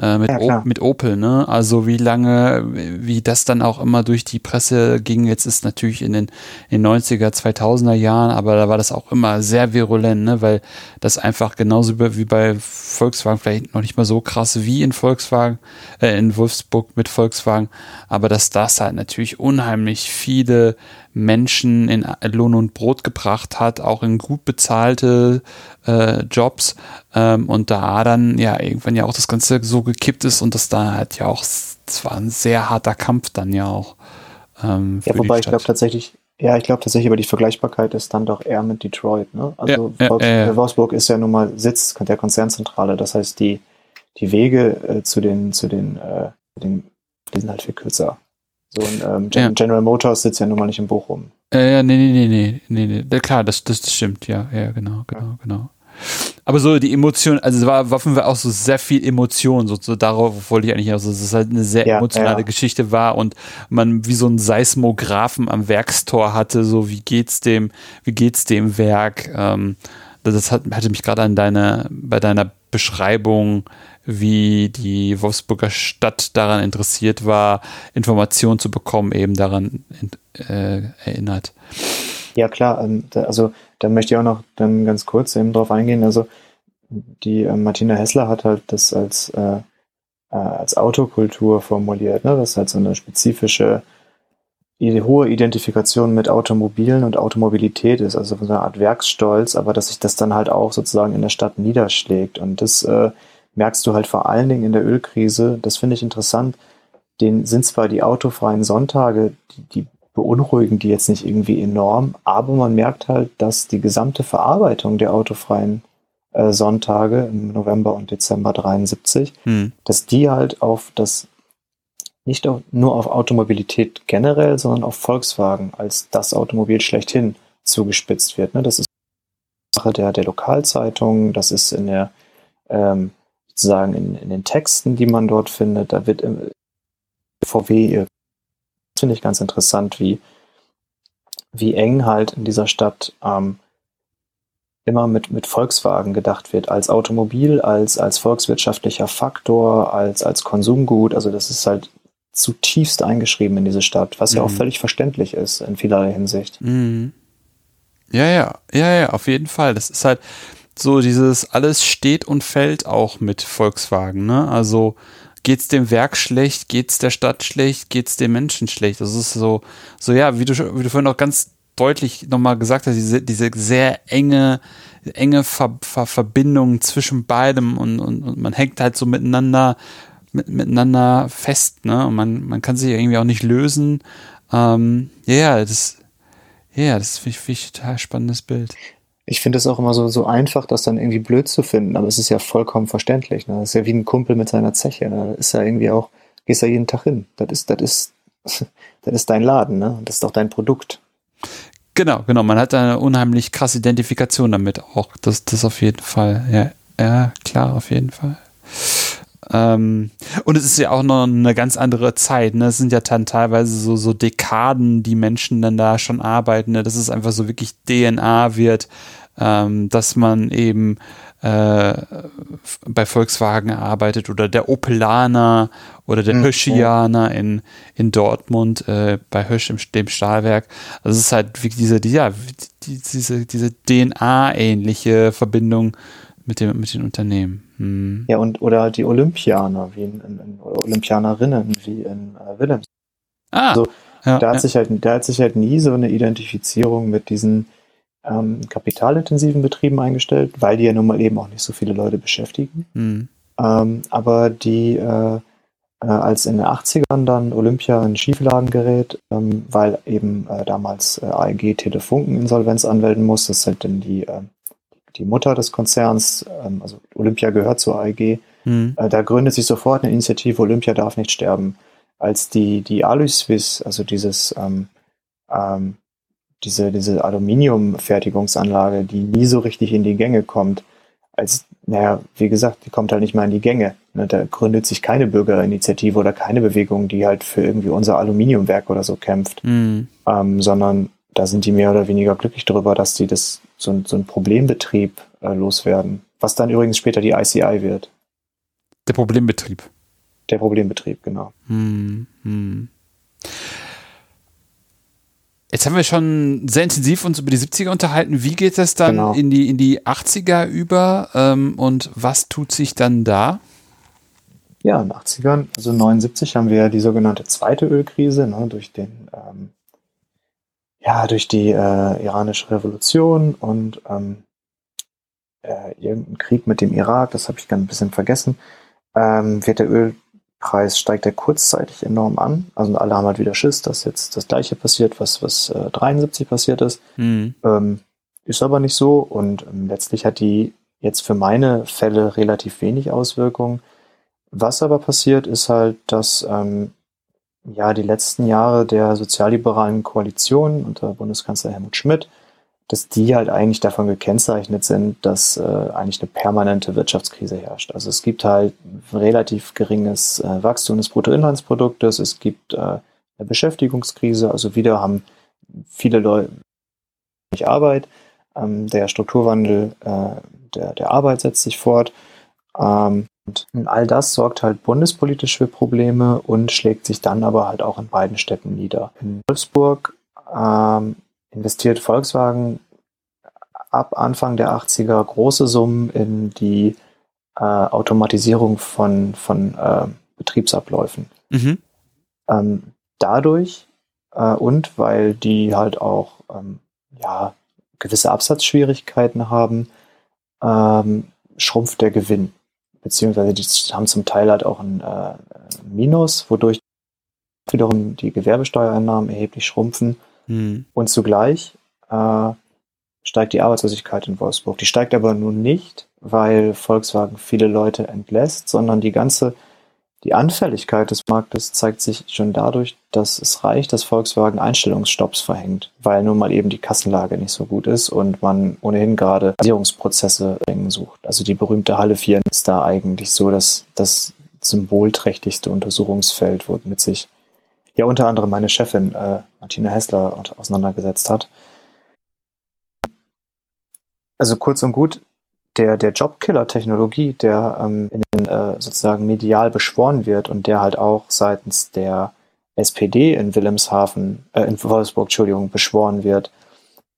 Äh, mit, ja, mit Opel, ne? Also wie lange, wie das dann auch immer durch die Presse ging, jetzt ist natürlich in den, in den 90er, 2000er Jahren, aber da war das auch immer sehr virulent, ne? Weil das einfach genauso wie bei Volkswagen, vielleicht noch nicht mal so krass wie in Volkswagen, äh, in Wolfsburg mit Volkswagen, aber dass das halt natürlich unheimlich viele Menschen in Lohn und Brot gebracht hat, auch in gut bezahlte äh, Jobs ähm, und da dann ja irgendwann ja auch das Ganze so gekippt ist und das da halt ja auch, es war ein sehr harter Kampf dann ja auch. Ähm, ja, wobei ich glaube tatsächlich, ja, ich glaube tatsächlich, aber die Vergleichbarkeit ist dann doch eher mit Detroit. Ne? Also ja, Wolfsburg, ja, ja. Wolfsburg ist ja nun mal Sitz der Konzernzentrale, das heißt die die Wege äh, zu den zu den, äh, den die sind halt viel kürzer. So ein ähm, Gen ja. General Motors sitzt ja nun mal nicht in Bochum. Äh, ja, nee, nee, nee, nee, nee, nee. Klar, das, das, das stimmt, ja, ja, genau, genau, ja. genau. Aber so die Emotion, also es war, war für mich auch so sehr viel Emotion, so, so darauf wollte ich eigentlich auch so, dass es halt eine sehr ja, emotionale ja. Geschichte war und man wie so einen Seismographen am Werkstor hatte, so wie geht's dem, wie geht's dem Werk, ähm, das hat, hatte mich gerade an deine, bei deiner Beschreibung wie die Wolfsburger Stadt daran interessiert war, Informationen zu bekommen, eben daran äh, erinnert. Ja, klar. Ähm, also da möchte ich auch noch dann ganz kurz eben drauf eingehen. Also die äh, Martina Hessler hat halt das als, äh, äh, als Autokultur formuliert. Ne? Das ist halt so eine spezifische hohe Identifikation mit Automobilen und Automobilität ist, also so eine Art Werksstolz, aber dass sich das dann halt auch sozusagen in der Stadt niederschlägt. Und das äh, merkst du halt vor allen Dingen in der Ölkrise, das finde ich interessant, den sind zwar die autofreien Sonntage, die, die beunruhigen die jetzt nicht irgendwie enorm, aber man merkt halt, dass die gesamte Verarbeitung der autofreien äh, Sonntage im November und Dezember 73, hm. dass die halt auf das nicht auf, nur auf Automobilität generell, sondern auf Volkswagen als das Automobil schlechthin zugespitzt wird. Ne? Das ist Sache der, der Lokalzeitung, das ist in der ähm, sozusagen in, in den Texten, die man dort findet, da wird im VW, finde ich ganz interessant, wie, wie eng halt in dieser Stadt ähm, immer mit, mit Volkswagen gedacht wird, als Automobil, als, als volkswirtschaftlicher Faktor, als, als Konsumgut. Also das ist halt zutiefst eingeschrieben in diese Stadt, was mhm. ja auch mhm. völlig verständlich ist in vielerlei Hinsicht. Mhm. Ja, ja, ja, ja, auf jeden Fall. Das ist halt, so dieses alles steht und fällt auch mit Volkswagen, ne? Also geht's dem Werk schlecht, geht's der Stadt schlecht, geht's den Menschen schlecht. Das ist so, so ja, wie du, wie du vorhin auch ganz deutlich nochmal gesagt hast, diese, diese sehr enge, enge Ver, Ver, Verbindung zwischen beidem und, und, und man hängt halt so miteinander, mit, miteinander fest, ne? Und man, man kann sich irgendwie auch nicht lösen. Ähm, ja, das, ja, das finde ich, find ich total spannendes Bild. Ich finde es auch immer so, so einfach, das dann irgendwie blöd zu finden, aber es ist ja vollkommen verständlich. Ne? Das ist ja wie ein Kumpel mit seiner Zeche. Ne? Das ist ja irgendwie auch, gehst ja jeden Tag hin. Das ist, das ist, das ist dein Laden, ne? Das ist auch dein Produkt. Genau, genau. Man hat eine unheimlich krasse Identifikation damit auch. Das, das auf jeden Fall. Ja, ja, klar, auf jeden Fall. Ähm, und es ist ja auch noch eine ganz andere Zeit. Ne? Es sind ja dann teilweise so, so Dekaden, die Menschen dann da schon arbeiten. Ne? Dass es einfach so wirklich DNA wird, ähm, dass man eben äh, bei Volkswagen arbeitet oder der Opelaner oder der mhm. Höschianer in, in Dortmund äh, bei Hösch im, dem Stahlwerk. Also es ist halt wirklich diese, die, ja, die, diese, diese DNA-ähnliche Verbindung mit, dem, mit den Unternehmen. Hm. Ja, und oder die Olympianer, wie in, in, in Olympianerinnen, wie in äh, Willems. Ah, also, ja, da, hat ja. sich halt, da hat sich halt nie so eine Identifizierung mit diesen ähm, kapitalintensiven Betrieben eingestellt, weil die ja nun mal eben auch nicht so viele Leute beschäftigen. Hm. Ähm, aber die, äh, äh, als in den 80ern dann Olympia in Schieflagen gerät, ähm, weil eben äh, damals äh, AEG Telefunken Insolvenz anmelden muss, das halt dann die ähm, die Mutter des Konzerns, ähm, also Olympia gehört zur AEG, mhm. äh, da gründet sich sofort eine Initiative, Olympia darf nicht sterben. Als die, die Aluswiss, also dieses, ähm, ähm, diese, diese Aluminiumfertigungsanlage, die nie so richtig in die Gänge kommt, als, naja, wie gesagt, die kommt halt nicht mal in die Gänge. Ne? Da gründet sich keine Bürgerinitiative oder keine Bewegung, die halt für irgendwie unser Aluminiumwerk oder so kämpft, mhm. ähm, sondern da sind die mehr oder weniger glücklich darüber, dass die das so ein, so ein Problembetrieb äh, loswerden, was dann übrigens später die ICI wird. Der Problembetrieb. Der Problembetrieb, genau. Hm, hm. Jetzt haben wir schon sehr intensiv uns über die 70er unterhalten. Wie geht es dann genau. in, die, in die 80er über ähm, und was tut sich dann da? Ja, in den 80ern, also 79 haben wir die sogenannte zweite Ölkrise ne, durch den ähm, ja, durch die äh, iranische Revolution und ähm, äh, irgendein Krieg mit dem Irak, das habe ich ganz ein bisschen vergessen, ähm, wird der Ölpreis, steigt er kurzzeitig enorm an. Also alle haben halt wieder Schiss, dass jetzt das gleiche passiert, was, was äh, 73 passiert ist. Mhm. Ähm, ist aber nicht so und ähm, letztlich hat die jetzt für meine Fälle relativ wenig Auswirkungen. Was aber passiert, ist halt, dass ähm, ja, die letzten Jahre der sozialliberalen Koalition unter Bundeskanzler Helmut Schmidt, dass die halt eigentlich davon gekennzeichnet sind, dass äh, eigentlich eine permanente Wirtschaftskrise herrscht. Also es gibt halt relativ geringes äh, Wachstum des Bruttoinlandsproduktes, es gibt äh, eine Beschäftigungskrise, also wieder haben viele Leute nicht Arbeit, ähm, der Strukturwandel äh, der, der Arbeit setzt sich fort. Ähm, und all das sorgt halt bundespolitisch für Probleme und schlägt sich dann aber halt auch in beiden Städten nieder. In Wolfsburg ähm, investiert Volkswagen ab Anfang der 80er große Summen in die äh, Automatisierung von, von äh, Betriebsabläufen. Mhm. Ähm, dadurch äh, und weil die halt auch ähm, ja, gewisse Absatzschwierigkeiten haben, ähm, schrumpft der Gewinn beziehungsweise die haben zum Teil halt auch ein äh, Minus, wodurch wiederum die Gewerbesteuereinnahmen erheblich schrumpfen. Mhm. Und zugleich äh, steigt die Arbeitslosigkeit in Wolfsburg. Die steigt aber nun nicht, weil Volkswagen viele Leute entlässt, sondern die ganze die Anfälligkeit des Marktes zeigt sich schon dadurch, dass es reicht, dass Volkswagen Einstellungsstopps verhängt, weil nun mal eben die Kassenlage nicht so gut ist und man ohnehin gerade Basierungsprozesse sucht. Also die berühmte Halle 4 ist da eigentlich so dass das symbolträchtigste Untersuchungsfeld, womit sich ja unter anderem meine Chefin äh, Martina Hessler auseinandergesetzt hat. Also kurz und gut, der, der Jobkiller-Technologie, der ähm, in den, äh, sozusagen medial beschworen wird und der halt auch seitens der SPD in Wilhelmshaven, äh, in Wolfsburg, Entschuldigung, beschworen wird,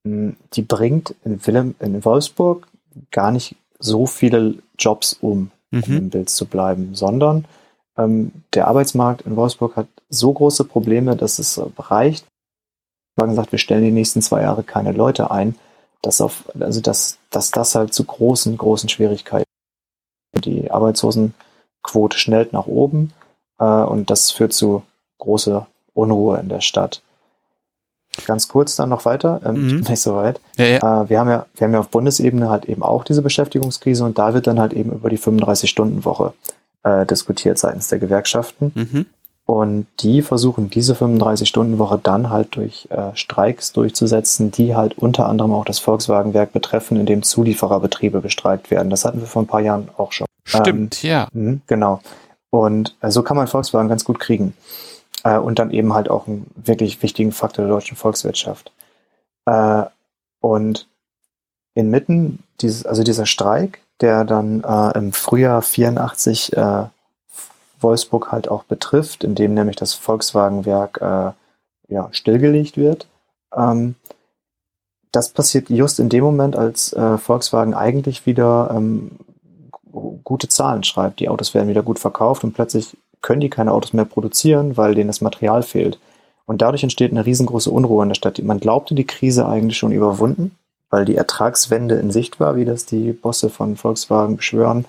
hm, die bringt in, Willem, in Wolfsburg gar nicht so viele Jobs um, um Mhm. im Bild zu bleiben, sondern ähm, der Arbeitsmarkt in Wolfsburg hat so große Probleme, dass es äh, reicht. Man sagt, wir stellen die nächsten zwei Jahre keine Leute ein, dass auf, also dass, dass das halt zu großen, großen Schwierigkeiten. Die Arbeitslosenquote schnellt nach oben äh, und das führt zu großer Unruhe in der Stadt. Ganz kurz dann noch weiter, ähm, Mhm. ich bin nicht so weit. Ja, ja. Äh, wir, haben ja, wir haben ja auf Bundesebene halt eben auch diese Beschäftigungskrise und da wird dann halt eben über die 35-Stunden-Woche äh, diskutiert seitens der Gewerkschaften. Mhm. Und die versuchen diese 35-Stunden-Woche dann halt durch äh, Streiks durchzusetzen, die halt unter anderem auch das Volkswagenwerk betreffen, in dem Zuliefererbetriebe bestreikt werden. Das hatten wir vor ein paar Jahren auch schon. Stimmt, ja. Mhm, genau. Und äh, so kann man Volkswagen ganz gut kriegen. Äh, und dann eben halt auch einen wirklich wichtigen Faktor der deutschen Volkswirtschaft. Äh, und inmitten dieses, also dieser Streik, der dann äh, im Frühjahr 84 äh, Wolfsburg halt auch betrifft, in dem nämlich das Volkswagenwerk äh, ja, stillgelegt wird. Ähm, das passiert just in dem Moment, als äh, Volkswagen eigentlich wieder ähm, gu- gute Zahlen schreibt. Die Autos werden wieder gut verkauft und plötzlich können die keine Autos mehr produzieren, weil denen das Material fehlt. Und dadurch entsteht eine riesengroße Unruhe in der Stadt. Man glaubte die Krise eigentlich schon überwunden, weil die Ertragswende in Sicht war, wie das die Bosse von Volkswagen beschwören.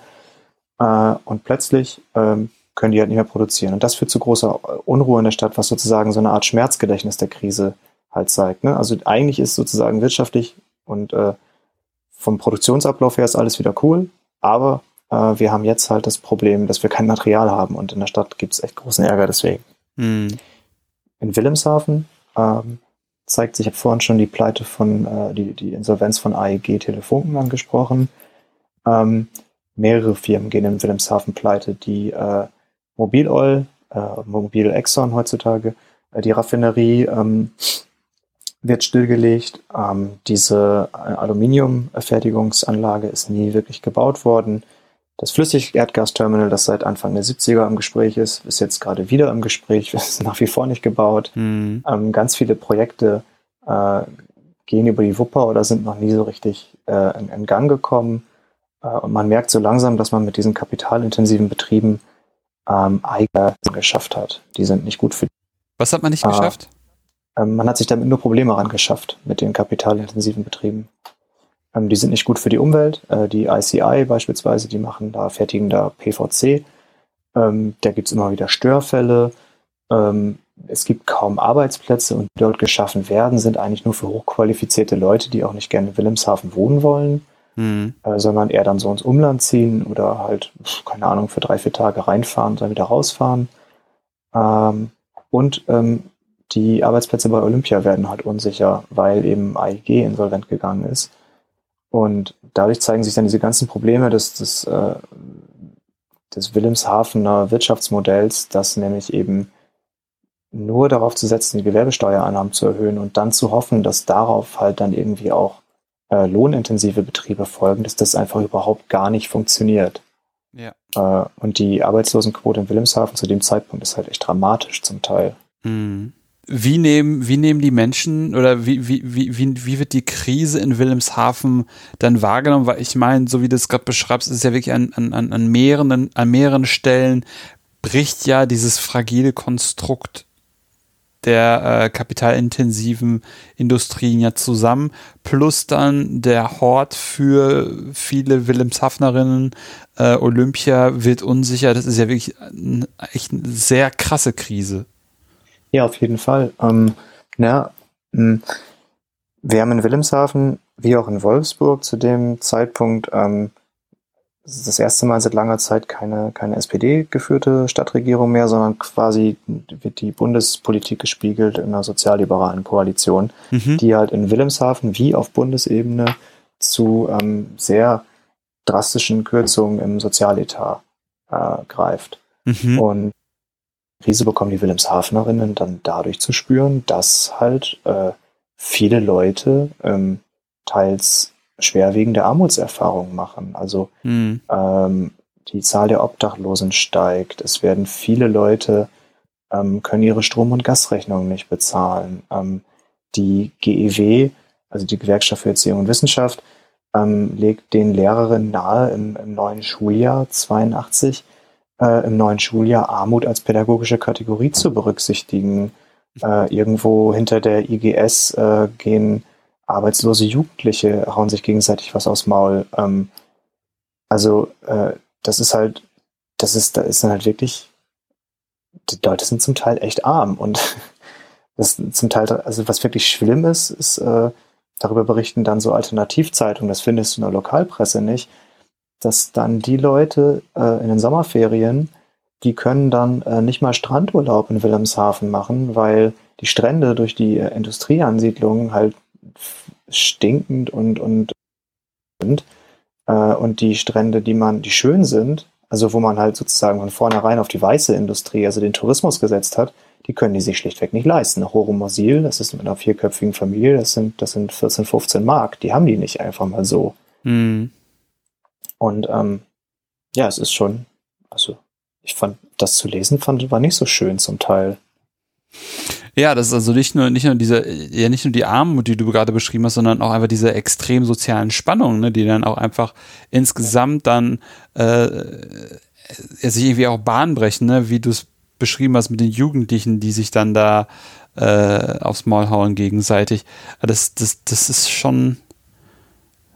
Äh, und plötzlich ähm, können die halt nicht mehr produzieren. Und das führt zu großer Unruhe in der Stadt, was sozusagen so eine Art Schmerzgedächtnis der Krise halt zeigt. Ne? Also eigentlich ist sozusagen wirtschaftlich und äh, vom Produktionsablauf her ist alles wieder cool, aber äh, wir haben jetzt halt das Problem, dass wir kein Material haben und in der Stadt gibt es echt großen Ärger deswegen. Mhm. In Wilhelmshaven ähm, zeigt sich, ich habe vorhin schon die Pleite von, äh, die, die Insolvenz von AEG Telefunken angesprochen. Ähm, mehrere Firmen gehen in Wilhelmshaven pleite, die äh, Mobil Oil, äh, Mobil Exxon heutzutage, äh, die Raffinerie ähm, wird stillgelegt. Ähm, diese äh, Aluminiumfertigungsanlage ist nie wirklich gebaut worden. Das Flüssigerdgasterminal, das seit Anfang der 70er im Gespräch ist, ist jetzt gerade wieder im Gespräch, ist nach wie vor nicht gebaut. Mhm. Ähm, ganz viele Projekte äh, gehen über die Wupper oder sind noch nie so richtig äh, in, in Gang gekommen. Äh, und man merkt so langsam, dass man mit diesen kapitalintensiven Betrieben ähm, eigene geschafft hat. Die sind nicht gut für Was hat man nicht Ah. geschafft? ähm, man hat sich damit nur Probleme rangeschafft mit den kapitalintensiven Betrieben. Ähm, die sind nicht gut für die Umwelt. Äh, die ICI beispielsweise, die machen da, fertigen da PVC. Ähm, da gibt's immer wieder Störfälle. Ähm, es gibt kaum Arbeitsplätze und die dort geschaffen werden, sind eigentlich nur für hochqualifizierte Leute, die auch nicht gerne in Wilhelmshaven wohnen wollen, Mhm. äh, sondern eher dann so ins Umland ziehen oder halt, keine Ahnung, für drei, vier Tage reinfahren und dann wieder rausfahren. Ähm, und ähm, die Arbeitsplätze bei Olympia werden halt unsicher, weil eben AIG insolvent gegangen ist. Und dadurch zeigen sich dann diese ganzen Probleme des, des, äh, des Wilhelmshavener Wirtschaftsmodells, das nämlich eben nur darauf zu setzen, die Gewerbesteuereinnahmen zu erhöhen und dann zu hoffen, dass darauf halt dann irgendwie auch äh, lohnintensive Betriebe folgen, dass das einfach überhaupt gar nicht funktioniert. Ja. Äh, und die Arbeitslosenquote in Wilhelmshaven zu dem Zeitpunkt ist halt echt dramatisch zum Teil. Mhm. Wie nehmen, wie nehmen die Menschen oder wie, wie, wie, wie, wie wird die Krise in Wilhelmshaven dann wahrgenommen? Weil ich meine, so wie du es gerade beschreibst, ist es ja wirklich an, an, an, an, mehreren, an mehreren Stellen bricht ja dieses fragile Konstrukt der äh, kapitalintensiven Industrien ja zusammen, plus dann der Hort für viele Wilhelmshavenerinnen, äh, Olympia wird unsicher. Das ist ja wirklich ein, echt eine sehr krasse Krise. Ja, auf jeden Fall. Ähm, na, wir haben in Wilhelmshaven, wie auch in Wolfsburg, zu dem Zeitpunkt ähm, das erste Mal seit langer Zeit keine, keine SPD-geführte Stadtregierung mehr, sondern quasi wird die Bundespolitik gespiegelt in einer sozialliberalen Koalition, Mhm. die halt in Wilhelmshaven wie auf Bundesebene zu ähm, sehr drastischen Kürzungen im Sozialetat äh, greift. Mhm. Und Krise bekommen die Wilhelmshavenerinnen dann dadurch zu spüren, dass halt äh, viele Leute ähm, teils schwerwiegende Armutserfahrungen machen. Also Mhm. ähm, die Zahl der Obdachlosen steigt. Es werden viele Leute ähm, können ihre Strom- und Gasrechnungen nicht bezahlen. Ähm, die GEW, also die Gewerkschaft für Erziehung und Wissenschaft, ähm, legt den Lehrerinnen nahe, im, im neuen Schuljahr 82, äh, im neuen Schuljahr Armut als pädagogische Kategorie zu berücksichtigen. Äh, irgendwo hinter der IGS äh, gehen arbeitslose Jugendliche, hauen sich gegenseitig was aufs Maul. Ähm, also äh, das ist halt, das ist, da ist dann halt wirklich, die Leute sind zum Teil echt arm und das zum Teil, also was wirklich schlimm ist, ist, äh, darüber berichten dann so Alternativzeitungen, das findest du in der Lokalpresse nicht, dass dann die Leute äh, in den Sommerferien, die können dann äh, nicht mal Strandurlaub in Wilhelmshaven machen, weil die Strände durch die äh, Industrieansiedlungen halt stinkend und und sind. Äh, und die Strände, die man, die schön sind, also wo man halt sozusagen von vornherein auf die weiße Industrie, also den Tourismus gesetzt hat, die können die sich schlichtweg nicht leisten. Horomosil, das ist mit einer vierköpfigen Familie, das sind, das sind 14, 15 Mark, die haben die nicht einfach mal so. Mhm. Und ähm, ja, es ist schon, also ich fand, das zu lesen fand, war nicht so schön zum Teil. Ja, das ist also nicht nur, nicht nur diese, ja, nicht nur die Armut, die du gerade beschrieben hast, sondern auch einfach diese extrem sozialen Spannungen, ne, die dann auch einfach insgesamt dann äh, sich irgendwie auch Bahn brechen, ne, wie du es beschrieben hast mit den Jugendlichen, die sich dann da äh, aufs Maul hauen gegenseitig. Das, das, das ist schon,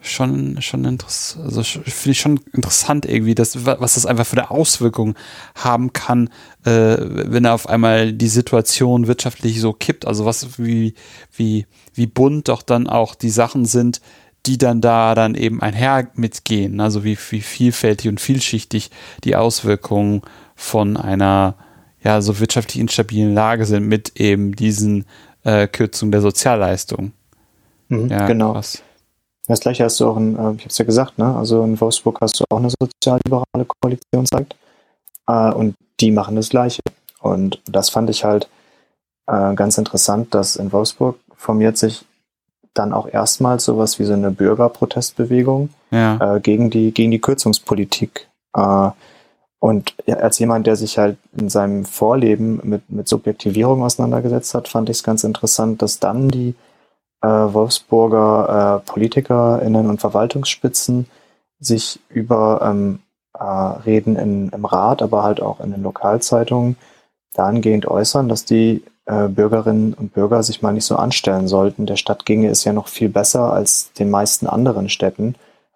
schon, schon interessant, also finde ich schon interessant irgendwie, dass, was das einfach für eine Auswirkung haben kann, äh, wenn auf einmal die Situation wirtschaftlich so kippt. Also was, wie, wie, wie bunt doch dann auch die Sachen sind, die dann da dann eben einher mitgehen. Also wie, wie vielfältig und vielschichtig die Auswirkungen von einer ja so wirtschaftlich instabilen Lage sind mit eben diesen äh, Kürzungen der Sozialleistung. Mhm, ja, genau. Krass. Das gleiche hast du auch in, äh, ich habe es ja gesagt, ne? also in Wolfsburg hast du auch eine sozialliberale Koalition, sagt. Äh, und die machen das Gleiche. Und das fand ich halt äh, ganz interessant, dass in Wolfsburg formiert sich dann auch erstmals sowas wie so eine Bürgerprotestbewegung ja. gegen die gegen die Kürzungspolitik. Und als jemand, der sich halt in seinem Vorleben mit, mit Subjektivierung auseinandergesetzt hat, fand ich es ganz interessant, dass dann die äh, Wolfsburger äh, PolitikerInnen und Verwaltungsspitzen sich über ähm, äh, Reden in, im Rat, aber halt auch in den Lokalzeitungen dahingehend äußern, dass die äh, Bürgerinnen und Bürger sich mal nicht so anstellen sollten. Der Stadt ginge es ja noch viel besser als den meisten anderen Städten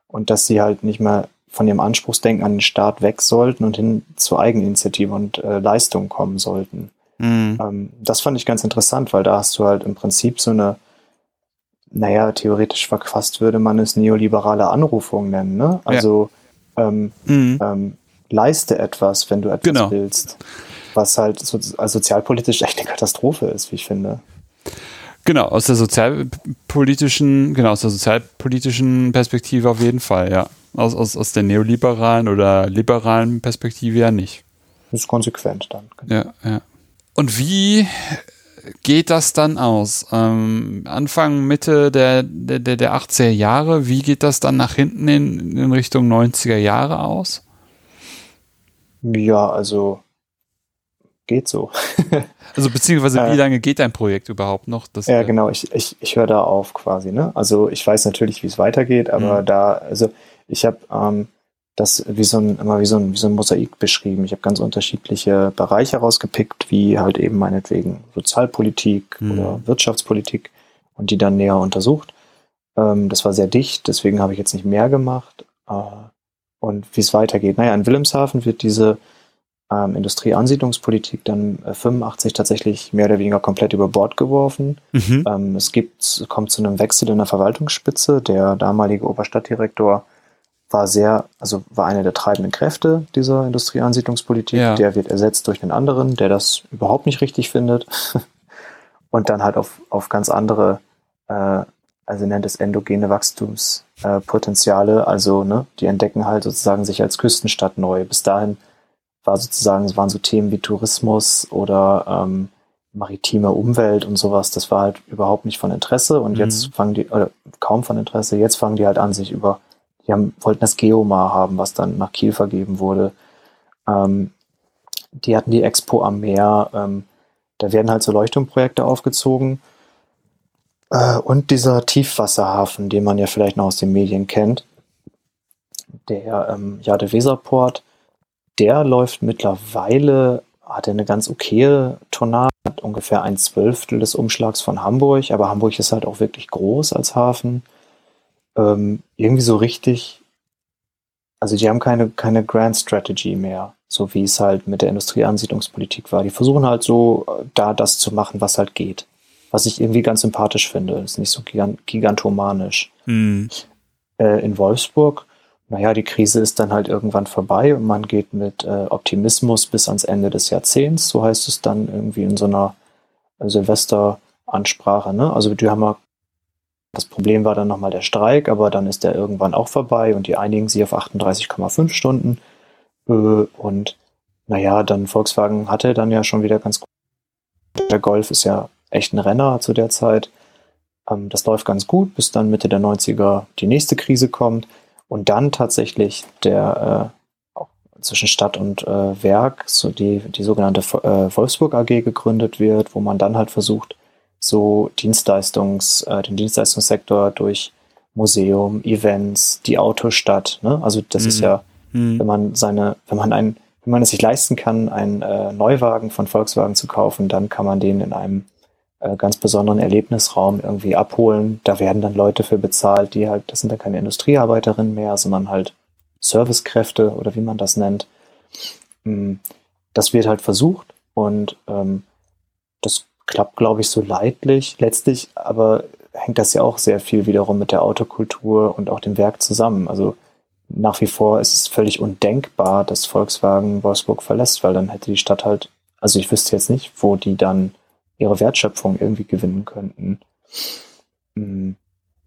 und dass sie halt nicht mehr von ihrem Anspruchsdenken an den Staat weg sollten und hin zur Eigeninitiative und äh, Leistung kommen sollten. Mhm. Ähm, das fand ich ganz interessant, weil da hast du halt im Prinzip so eine, naja, theoretisch verquast würde man es neoliberale Anrufung nennen, ne? Also ja. ähm, mhm. ähm, leiste etwas, wenn du etwas genau. willst. Was halt so, also sozialpolitisch echt eine Katastrophe ist, wie ich finde. Genau, aus der sozialpolitischen, genau, aus der sozialpolitischen Perspektive auf jeden Fall, ja. Aus, aus, aus der neoliberalen oder liberalen Perspektive ja nicht. Das ist konsequent dann. Genau. Ja, ja. Und wie geht das dann aus? Ähm, Anfang, Mitte der, der, der 80er Jahre, wie geht das dann nach hinten in, in Richtung 90er Jahre aus? Ja, also geht so. also beziehungsweise wie äh, lange geht dein Projekt überhaupt noch? Das, ja, genau, ich, ich, ich höre da auf quasi. Ne? Also ich weiß natürlich, wie es weitergeht, aber mhm. da, also ich habe ähm, das wie so ein, immer wie so ein, wie so ein Mosaik beschrieben. Ich habe ganz unterschiedliche Bereiche rausgepickt, wie halt eben meinetwegen Sozialpolitik mhm. oder Wirtschaftspolitik und die dann näher untersucht. Ähm, das war sehr dicht, deswegen habe ich jetzt nicht mehr gemacht. Äh, und wie es weitergeht. Naja, in Wilhelmshaven wird diese ähm, Industrieansiedlungspolitik dann äh, 85 tatsächlich mehr oder weniger komplett über Bord geworfen. Mhm. Ähm, es gibt, kommt zu einem Wechsel in der Verwaltungsspitze. Der damalige Oberstadtdirektor war sehr, also war einer der treibenden Kräfte dieser Industrieansiedlungspolitik. Ja. Der wird ersetzt durch einen anderen, der das überhaupt nicht richtig findet. Und dann halt auf, auf ganz andere, äh, also nennt es endogene Wachstumspotenziale. Äh, also, ne, die entdecken halt sozusagen sich als Küstenstadt neu. Bis dahin war sozusagen, es waren so Themen wie Tourismus oder ähm, maritime Umwelt und sowas, das war halt überhaupt nicht von Interesse und mhm. jetzt fangen die, oder kaum von Interesse, jetzt fangen die halt an, sich über, die haben, wollten das Geomar haben, was dann nach Kiel vergeben wurde. Ähm, die hatten die Expo am Meer, ähm, da werden halt so Leuchtturmprojekte aufgezogen. Äh, und dieser Tiefwasserhafen, den man ja vielleicht noch aus den Medien kennt, der ähm, ja der Weserport, der läuft mittlerweile, hat eine ganz okaye Tonnage, hat ungefähr ein Zwölftel des Umschlags von Hamburg, aber Hamburg ist halt auch wirklich groß als Hafen. Ähm, irgendwie so richtig, also die haben keine, keine Grand Strategy mehr, so wie es halt mit der Industrieansiedlungspolitik war. Die versuchen halt so äh, da das zu machen, was halt geht. Was ich irgendwie ganz sympathisch finde. ist nicht so gigantomanisch. Mhm. Äh, in Wolfsburg naja, die Krise ist dann halt irgendwann vorbei und man geht mit äh, Optimismus bis ans Ende des Jahrzehnts, so heißt es dann irgendwie in so einer äh, Silvesteransprache. Ne? Also die haben ja, das Problem war dann nochmal der Streik, aber dann ist der irgendwann auch vorbei und die einigen sich auf 38,5 Stunden. Äh, und naja, dann Volkswagen hatte dann ja schon wieder ganz gut. Der Golf ist ja echt ein Renner zu der Zeit. Ähm, das läuft ganz gut, bis dann Mitte der 90er die nächste Krise kommt und dann tatsächlich der äh, zwischen Stadt und äh, Werk, so die, die sogenannte äh, Wolfsburg AG gegründet wird, wo man dann halt versucht, so Dienstleistungs, äh, den Dienstleistungssektor durch Museum, Events, die Autostadt, ne? Also das mhm. ist ja, mhm. wenn man seine, wenn man ein, wenn man es sich leisten kann, einen äh, Neuwagen von Volkswagen zu kaufen, dann kann man den in einem äh, ganz besonderen Erlebnisraum irgendwie abholen. Da werden dann Leute für bezahlt, die halt, das sind dann keine Industriearbeiterinnen mehr, sondern halt Servicekräfte oder wie man das nennt. Mm, das wird halt versucht und ähm, klappt, glaube ich, so leidlich. Letztlich aber hängt das ja auch sehr viel wiederum mit der Autokultur und auch dem Werk zusammen. Also nach wie vor ist es völlig undenkbar, dass Volkswagen Wolfsburg verlässt, weil dann hätte die Stadt halt, also ich wüsste jetzt nicht, wo die dann ihre Wertschöpfung irgendwie gewinnen könnten. Mm,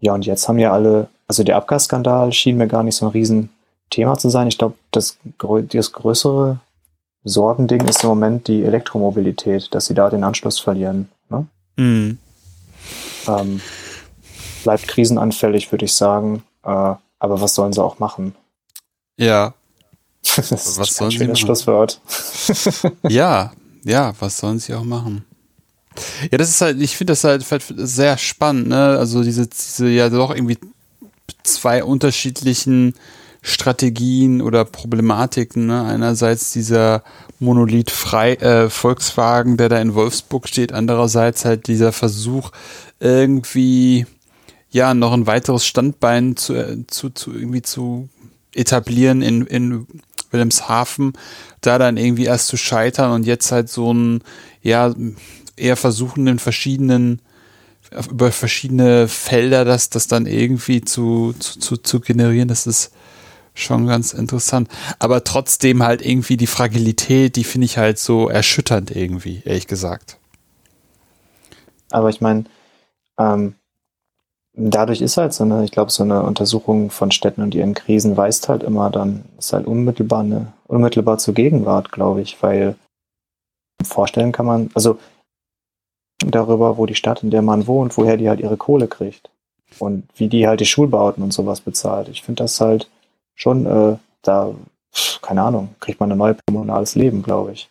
ja, und jetzt haben ja alle, also der Abgasskandal schien mir gar nicht so ein Riesenthema zu sein. Ich glaube, das, das größere Sorgending ist im Moment die Elektromobilität, dass sie da den Anschluss verlieren. Ne? Mhm. Ähm, bleibt krisenanfällig, würde ich sagen. Äh, aber was sollen sie auch machen? Ja. das ist was sollen sie machen? Schlusswort. ja, ja, was sollen sie auch machen? Ja, das ist halt, ich finde das halt, sehr spannend, ne? Also diese, diese ja doch irgendwie zwei unterschiedlichen Strategien oder Problematiken. Ne? Einerseits dieser Monolith frei äh, Volkswagen, der da in Wolfsburg steht, andererseits halt dieser Versuch irgendwie ja noch ein weiteres Standbein zu, äh, zu, zu irgendwie zu etablieren in, in Wilhelmshaven, da dann irgendwie erst zu scheitern und jetzt halt so ein ja eher versuchen, in verschiedenen, über verschiedene Felder das, das dann irgendwie zu, zu, zu generieren. Das ist schon ganz interessant. Aber trotzdem halt irgendwie die Fragilität, die finde ich halt so erschütternd irgendwie, ehrlich gesagt. Aber ich meine, ähm, dadurch ist halt so eine, ich glaube, so eine Untersuchung von Städten und ihren Krisen weist halt immer dann, ist halt unmittelbar eine, unmittelbar zur Gegenwart, glaube ich, weil vorstellen kann man, also darüber, wo die Stadt, in der man wohnt, woher die halt ihre Kohle kriegt. Und wie die halt die Schulbauten und sowas bezahlt. Ich finde das halt schon, äh, da, keine Ahnung, kriegt man ein neues kommunales Leben, glaube ich.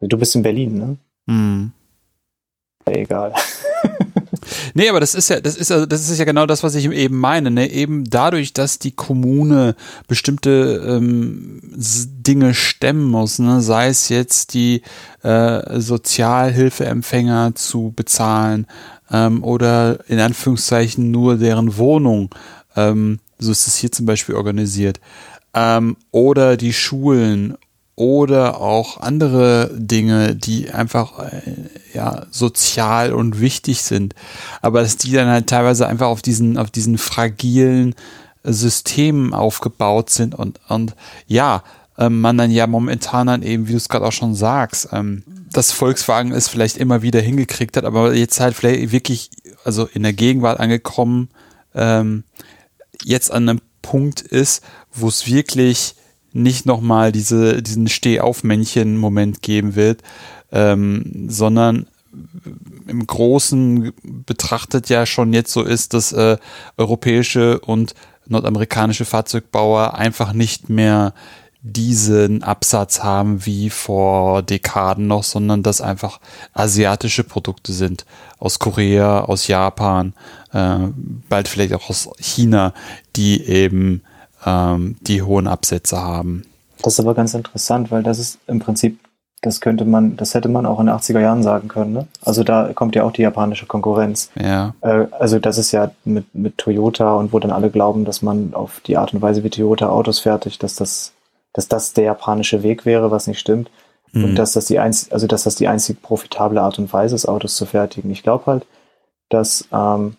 Du bist in Berlin, ne? Mhm. Egal. Nee, aber das ist ja, das ist ja, das ist ja genau das, was ich eben meine. Ne? Eben dadurch, dass die Kommune bestimmte ähm, Dinge stemmen muss, ne? sei es jetzt die äh, Sozialhilfeempfänger zu bezahlen ähm, oder in Anführungszeichen nur deren Wohnung. Ähm, so ist es hier zum Beispiel organisiert. Ähm, oder die Schulen oder auch andere Dinge, die einfach äh, ja sozial und wichtig sind, aber dass die dann halt teilweise einfach auf diesen auf diesen fragilen Systemen aufgebaut sind und und ja, ähm, man dann ja momentan dann eben, wie du es gerade auch schon sagst, ähm, dass Volkswagen es vielleicht immer wieder hingekriegt hat, aber jetzt halt vielleicht wirklich, also in der Gegenwart angekommen, ähm, jetzt an einem Punkt ist, wo es wirklich nicht nochmal diese, diesen Stehaufmännchen-Moment geben wird, ähm, sondern im Großen betrachtet ja schon jetzt so ist, dass äh, europäische und nordamerikanische Fahrzeugbauer einfach nicht mehr diesen Absatz haben wie vor Dekaden noch, sondern dass einfach asiatische Produkte sind. Aus Korea, aus Japan, äh, bald vielleicht auch aus China, die eben ähm, die hohen Absätze haben. Das ist aber ganz interessant, weil das ist im Prinzip, das könnte man, das hätte man auch in den 80er Jahren sagen können. Ne? Also da kommt ja auch die japanische Konkurrenz. Ja. Äh, also das ist ja mit, mit Toyota und wo dann alle glauben, dass man auf die Art und Weise, wie Toyota Autos fertigt, dass das, dass das der japanische Weg wäre, was nicht stimmt. Mhm. Und dass das die einzig, also dass das die einzig profitable Art und Weise ist, Autos zu fertigen. Ich glaube halt, dass ähm,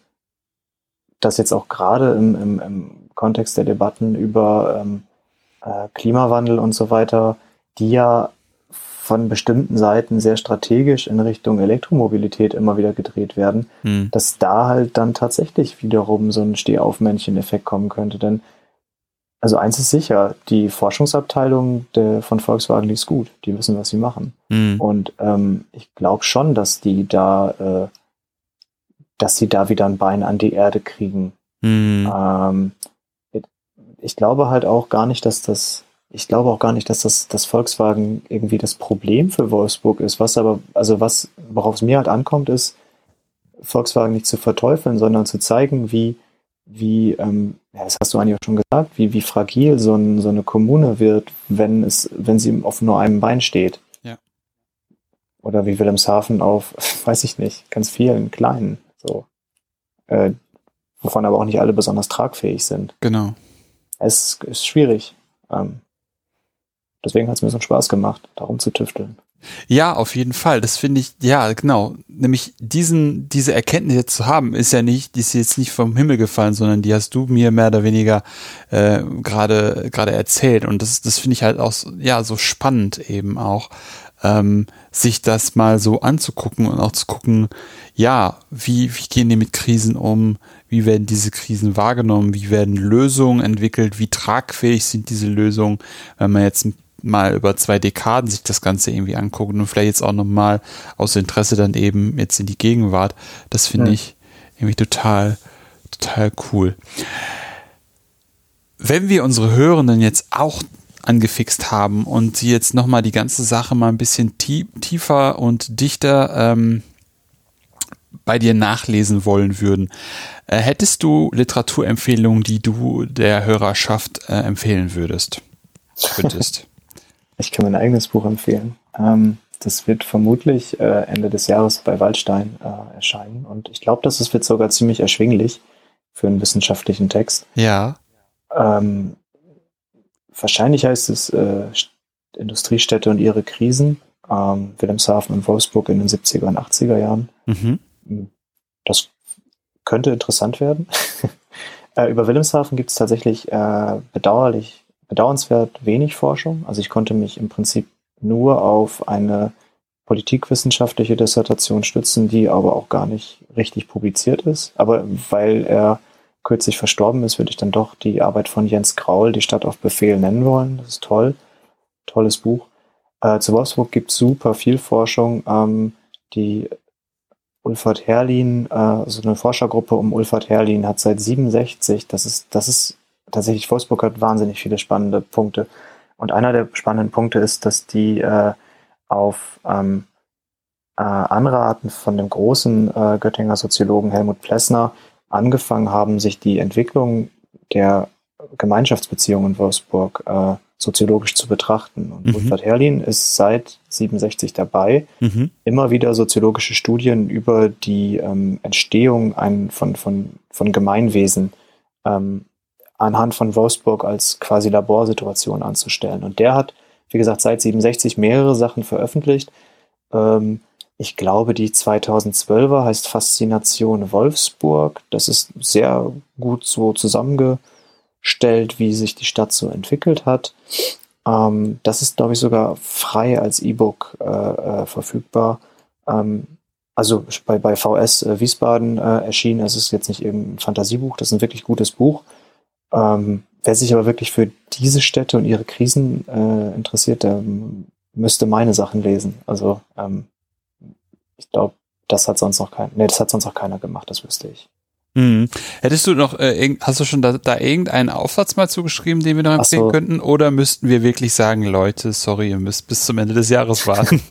dass jetzt auch gerade im, im, im Kontext der Debatten über ähm, äh, Klimawandel und so weiter, die ja von bestimmten Seiten sehr strategisch in Richtung Elektromobilität immer wieder gedreht werden, hm. dass da halt dann tatsächlich wiederum so ein Stehaufmännchen-Effekt kommen könnte. Denn also eins ist sicher, die Forschungsabteilung der, von Volkswagen, ist gut. Die wissen, was sie machen. Hm. Und ähm, ich glaube schon, dass die da, äh, dass sie da wieder ein Bein an die Erde kriegen. Hm. Ähm, ich glaube halt auch gar nicht, dass das, ich glaube auch gar nicht, dass das, das Volkswagen irgendwie das Problem für Wolfsburg ist. Was aber, also was, worauf es mir halt ankommt, ist, Volkswagen nicht zu verteufeln, sondern zu zeigen, wie, wie, ähm, ja, das hast du eigentlich auch schon gesagt, wie, wie fragil so, ein, so eine Kommune wird, wenn es, wenn sie auf nur einem Bein steht. Ja. Oder wie Wilhelmshaven auf, weiß ich nicht, ganz vielen kleinen, so. Äh, wovon aber auch nicht alle besonders tragfähig sind. Genau es ist schwierig. Ähm, deswegen hat es mir so einen Spaß gemacht, darum zu tüfteln. Ja, auf jeden Fall. Das finde ich, ja, genau. Nämlich diesen, diese Erkenntnis jetzt zu haben, ist ja nicht, die ist jetzt nicht vom Himmel gefallen, sondern die hast du mir mehr oder weniger äh, gerade gerade erzählt. Und das, das finde ich halt auch, ja, so spannend eben auch, ähm, sich das mal so anzugucken und auch zu gucken, ja, wie, wie gehen die mit Krisen um? Wie werden diese Krisen wahrgenommen? Wie werden Lösungen entwickelt? Wie tragfähig sind diese Lösungen? Wenn man jetzt mal über zwei Dekaden sich das Ganze irgendwie anguckt und vielleicht jetzt auch nochmal aus Interesse dann eben jetzt in die Gegenwart, das finde ja. ich irgendwie total, total cool. Wenn wir unsere Hörenden jetzt auch angefixt haben und sie jetzt nochmal die ganze Sache mal ein bisschen tiefer und dichter ähm, bei dir nachlesen wollen würden, äh, hättest du Literaturempfehlungen, die du der Hörerschaft äh, empfehlen würdest? Könntest. Ich kann mein eigenes Buch empfehlen. Ähm, das wird vermutlich äh, Ende des Jahres bei Waldstein äh, erscheinen und ich glaube, das wird sogar ziemlich erschwinglich für einen wissenschaftlichen Text. Ja. Ähm, wahrscheinlich heißt es äh, Industriestädte und ihre Krisen. Ähm, Wilhelmshaven und Wolfsburg in den 70er und 80er Jahren. Mhm. Das könnte interessant werden. äh, über Wilhelmshaven gibt es tatsächlich äh, bedauerlich, bedauernswert wenig Forschung. Also ich konnte mich im Prinzip nur auf eine politikwissenschaftliche Dissertation stützen, die aber auch gar nicht richtig publiziert ist. Aber weil er kürzlich verstorben ist, würde ich dann doch die Arbeit von Jens Graul, die Stadt auf Befehl, nennen wollen. Das ist toll. Tolles Buch. Äh, zu Wolfsburg gibt es super viel Forschung. Ähm, die Ulfert Herrlin, äh, so eine Forschergruppe um Ulfert Herrlin hat seit 67, das ist, das ist tatsächlich, Wolfsburg hat wahnsinnig viele spannende Punkte. Und einer der spannenden Punkte ist, dass die äh, auf ähm, äh, Anraten von dem großen äh, Göttinger Soziologen Helmut Plessner angefangen haben, sich die Entwicklung der Gemeinschaftsbeziehungen in Wolfsburg äh, soziologisch zu betrachten. Und mhm. Wilfried Herrlin ist seit 67 dabei, mhm. immer wieder soziologische Studien über die ähm, Entstehung ein, von, von, von Gemeinwesen ähm, anhand von Wolfsburg als quasi Laborsituation anzustellen. Und der hat, wie gesagt, seit 67 mehrere Sachen veröffentlicht. Ähm, ich glaube, die 2012er heißt Faszination Wolfsburg. Das ist sehr gut so zusammengestellt, wie sich die Stadt so entwickelt hat. Ähm, das ist, glaube ich, sogar frei als E-Book äh, äh, verfügbar. Ähm, also bei, bei VS äh, Wiesbaden äh, erschienen. Es ist jetzt nicht irgendein Fantasiebuch, das ist ein wirklich gutes Buch. Ähm, wer sich aber wirklich für diese Städte und ihre Krisen äh, interessiert, der müsste meine Sachen lesen. Also ähm, ich glaube, das hat sonst noch kein, nee, das hat sonst noch keiner gemacht, das wüsste ich. Mhm. Hättest du noch, äh, hast du schon da, da, irgendeinen Aufsatz mal zugeschrieben, den wir noch empfehlen so. könnten? Oder müssten wir wirklich sagen, Leute, sorry, ihr müsst bis zum Ende des Jahres warten?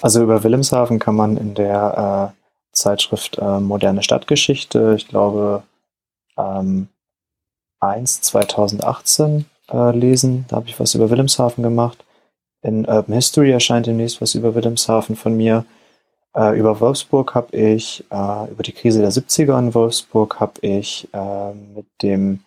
Also über Wilhelmshaven kann man in der äh, Zeitschrift äh, Moderne Stadtgeschichte, ich glaube, ähm, 1 2018 äh, lesen. Da habe ich was über Wilhelmshaven gemacht. In Urban History erscheint demnächst was über Wilhelmshaven von mir. Äh, über Wolfsburg habe ich, äh, über die Krise der 70er in Wolfsburg habe ich äh, mit dem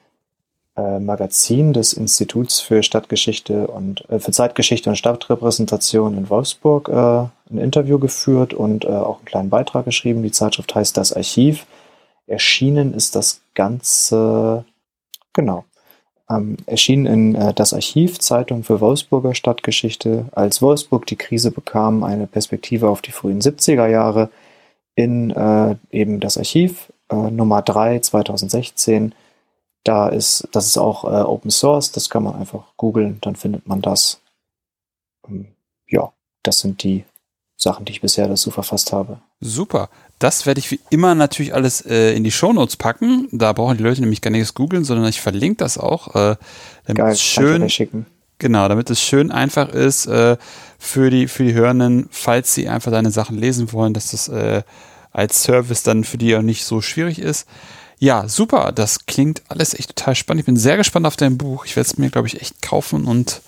äh, Magazin des Instituts für Stadtgeschichte und äh, für Zeitgeschichte und Stadtrepräsentation in Wolfsburg ein Interview geführt und auch einen kleinen Beitrag geschrieben. Die Zeitschrift heißt Das Archiv. Erschienen ist das Ganze, genau, ähm, erschien in äh, das Archiv Zeitung für Wolfsburger Stadtgeschichte, als Wolfsburg die Krise bekam, eine Perspektive auf die frühen 70er Jahre in äh, eben das Archiv äh, Nummer 3 2016. Da ist, das ist auch äh, Open Source, das kann man einfach googeln, dann findet man das. Ähm, ja, das sind die Sachen, die ich bisher dazu verfasst habe. Super. Das werde ich wie immer natürlich alles äh, in die Shownotes packen. Da brauchen die Leute nämlich gar nichts googeln, sondern ich verlinke das auch. Äh, damit Geil, es schön, schicken. Genau, damit es schön einfach ist äh, für die für die Hörenden, falls sie einfach deine Sachen lesen wollen, dass das äh, als Service dann für die auch nicht so schwierig ist. Ja, super. Das klingt alles echt total spannend. Ich bin sehr gespannt auf dein Buch. Ich werde es mir, glaube ich, echt kaufen und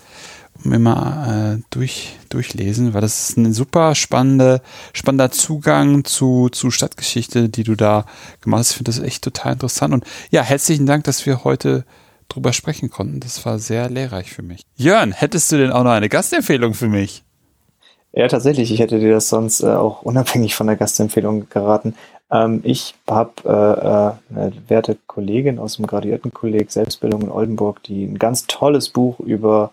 mal äh, durch, durchlesen, weil das ist ein super spannende, spannender Zugang zu, zu Stadtgeschichte, die du da gemacht hast. Ich finde das echt total interessant. Und ja, herzlichen Dank, dass wir heute drüber sprechen konnten. Das war sehr lehrreich für mich. Jörn, hättest du denn auch noch eine Gastempfehlung für mich? Ja, tatsächlich. Ich hätte dir das sonst äh, auch unabhängig von der Gastempfehlung geraten. Ähm, ich habe äh, äh, eine werte Kollegin aus dem Graduiertenkolleg Selbstbildung in Oldenburg, die ein ganz tolles Buch über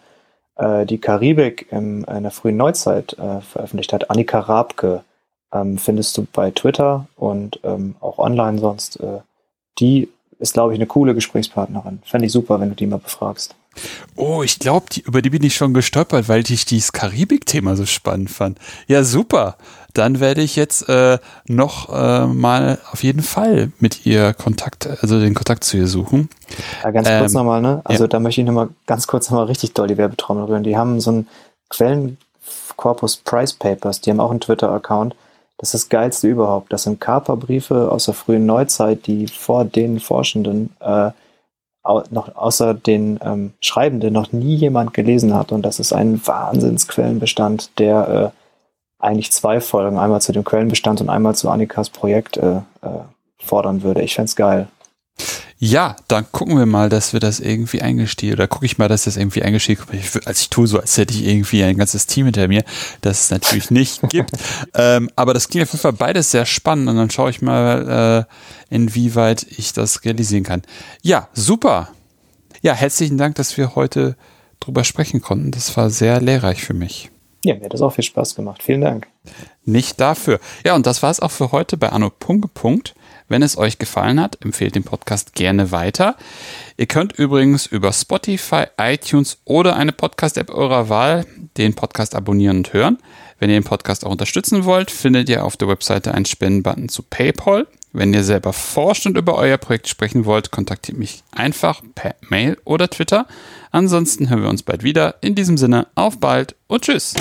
die Karibik in, in der frühen Neuzeit äh, veröffentlicht hat. Annika Rabke ähm, findest du bei Twitter und ähm, auch online sonst. Äh, die ist, glaube ich, eine coole Gesprächspartnerin. Fände ich super, wenn du die mal befragst. Oh, ich glaube, über die bin ich schon gestolpert, weil ich dieses Karibik-Thema so spannend fand. Ja, super dann werde ich jetzt äh, noch äh, mal auf jeden Fall mit ihr Kontakt, also den Kontakt zu ihr suchen. Ja, ganz kurz ähm, nochmal, ne? Also ja. da möchte ich nochmal ganz kurz nochmal richtig doll die Werbetrommel rühren. Die haben so einen Quellenkorpus Price Papers, die haben auch einen Twitter-Account. Das ist das Geilste überhaupt. Das sind Kaperbriefe aus der frühen Neuzeit, die vor den Forschenden äh, noch außer den ähm, Schreibenden noch nie jemand gelesen hat. Und das ist ein Wahnsinnsquellenbestand, der äh, eigentlich zwei Folgen, einmal zu dem Quellenbestand und einmal zu Annikas Projekt äh, äh, fordern würde. Ich fände geil. Ja, dann gucken wir mal, dass wir das irgendwie eingestiegen, oder gucke ich mal, dass das irgendwie eingestiegen ich, als ich tue so, als hätte ich irgendwie ein ganzes Team hinter mir, das es natürlich nicht gibt. ähm, aber das klingt auf jeden Fall beides sehr spannend und dann schaue ich mal, äh, inwieweit ich das realisieren kann. Ja, super. Ja, herzlichen Dank, dass wir heute drüber sprechen konnten. Das war sehr lehrreich für mich. Ja, mir hat das auch viel Spaß gemacht. Vielen Dank. Nicht dafür. Ja, und das war es auch für heute bei Anno Punkt. Punkt. Wenn es euch gefallen hat, empfehlt den Podcast gerne weiter. Ihr könnt übrigens über Spotify, iTunes oder eine Podcast-App eurer Wahl den Podcast abonnieren und hören. Wenn ihr den Podcast auch unterstützen wollt, findet ihr auf der Webseite einen Spendenbutton zu PayPal. Wenn ihr selber forscht und über euer Projekt sprechen wollt, kontaktiert mich einfach per Mail oder Twitter. Ansonsten hören wir uns bald wieder. In diesem Sinne, auf bald und tschüss.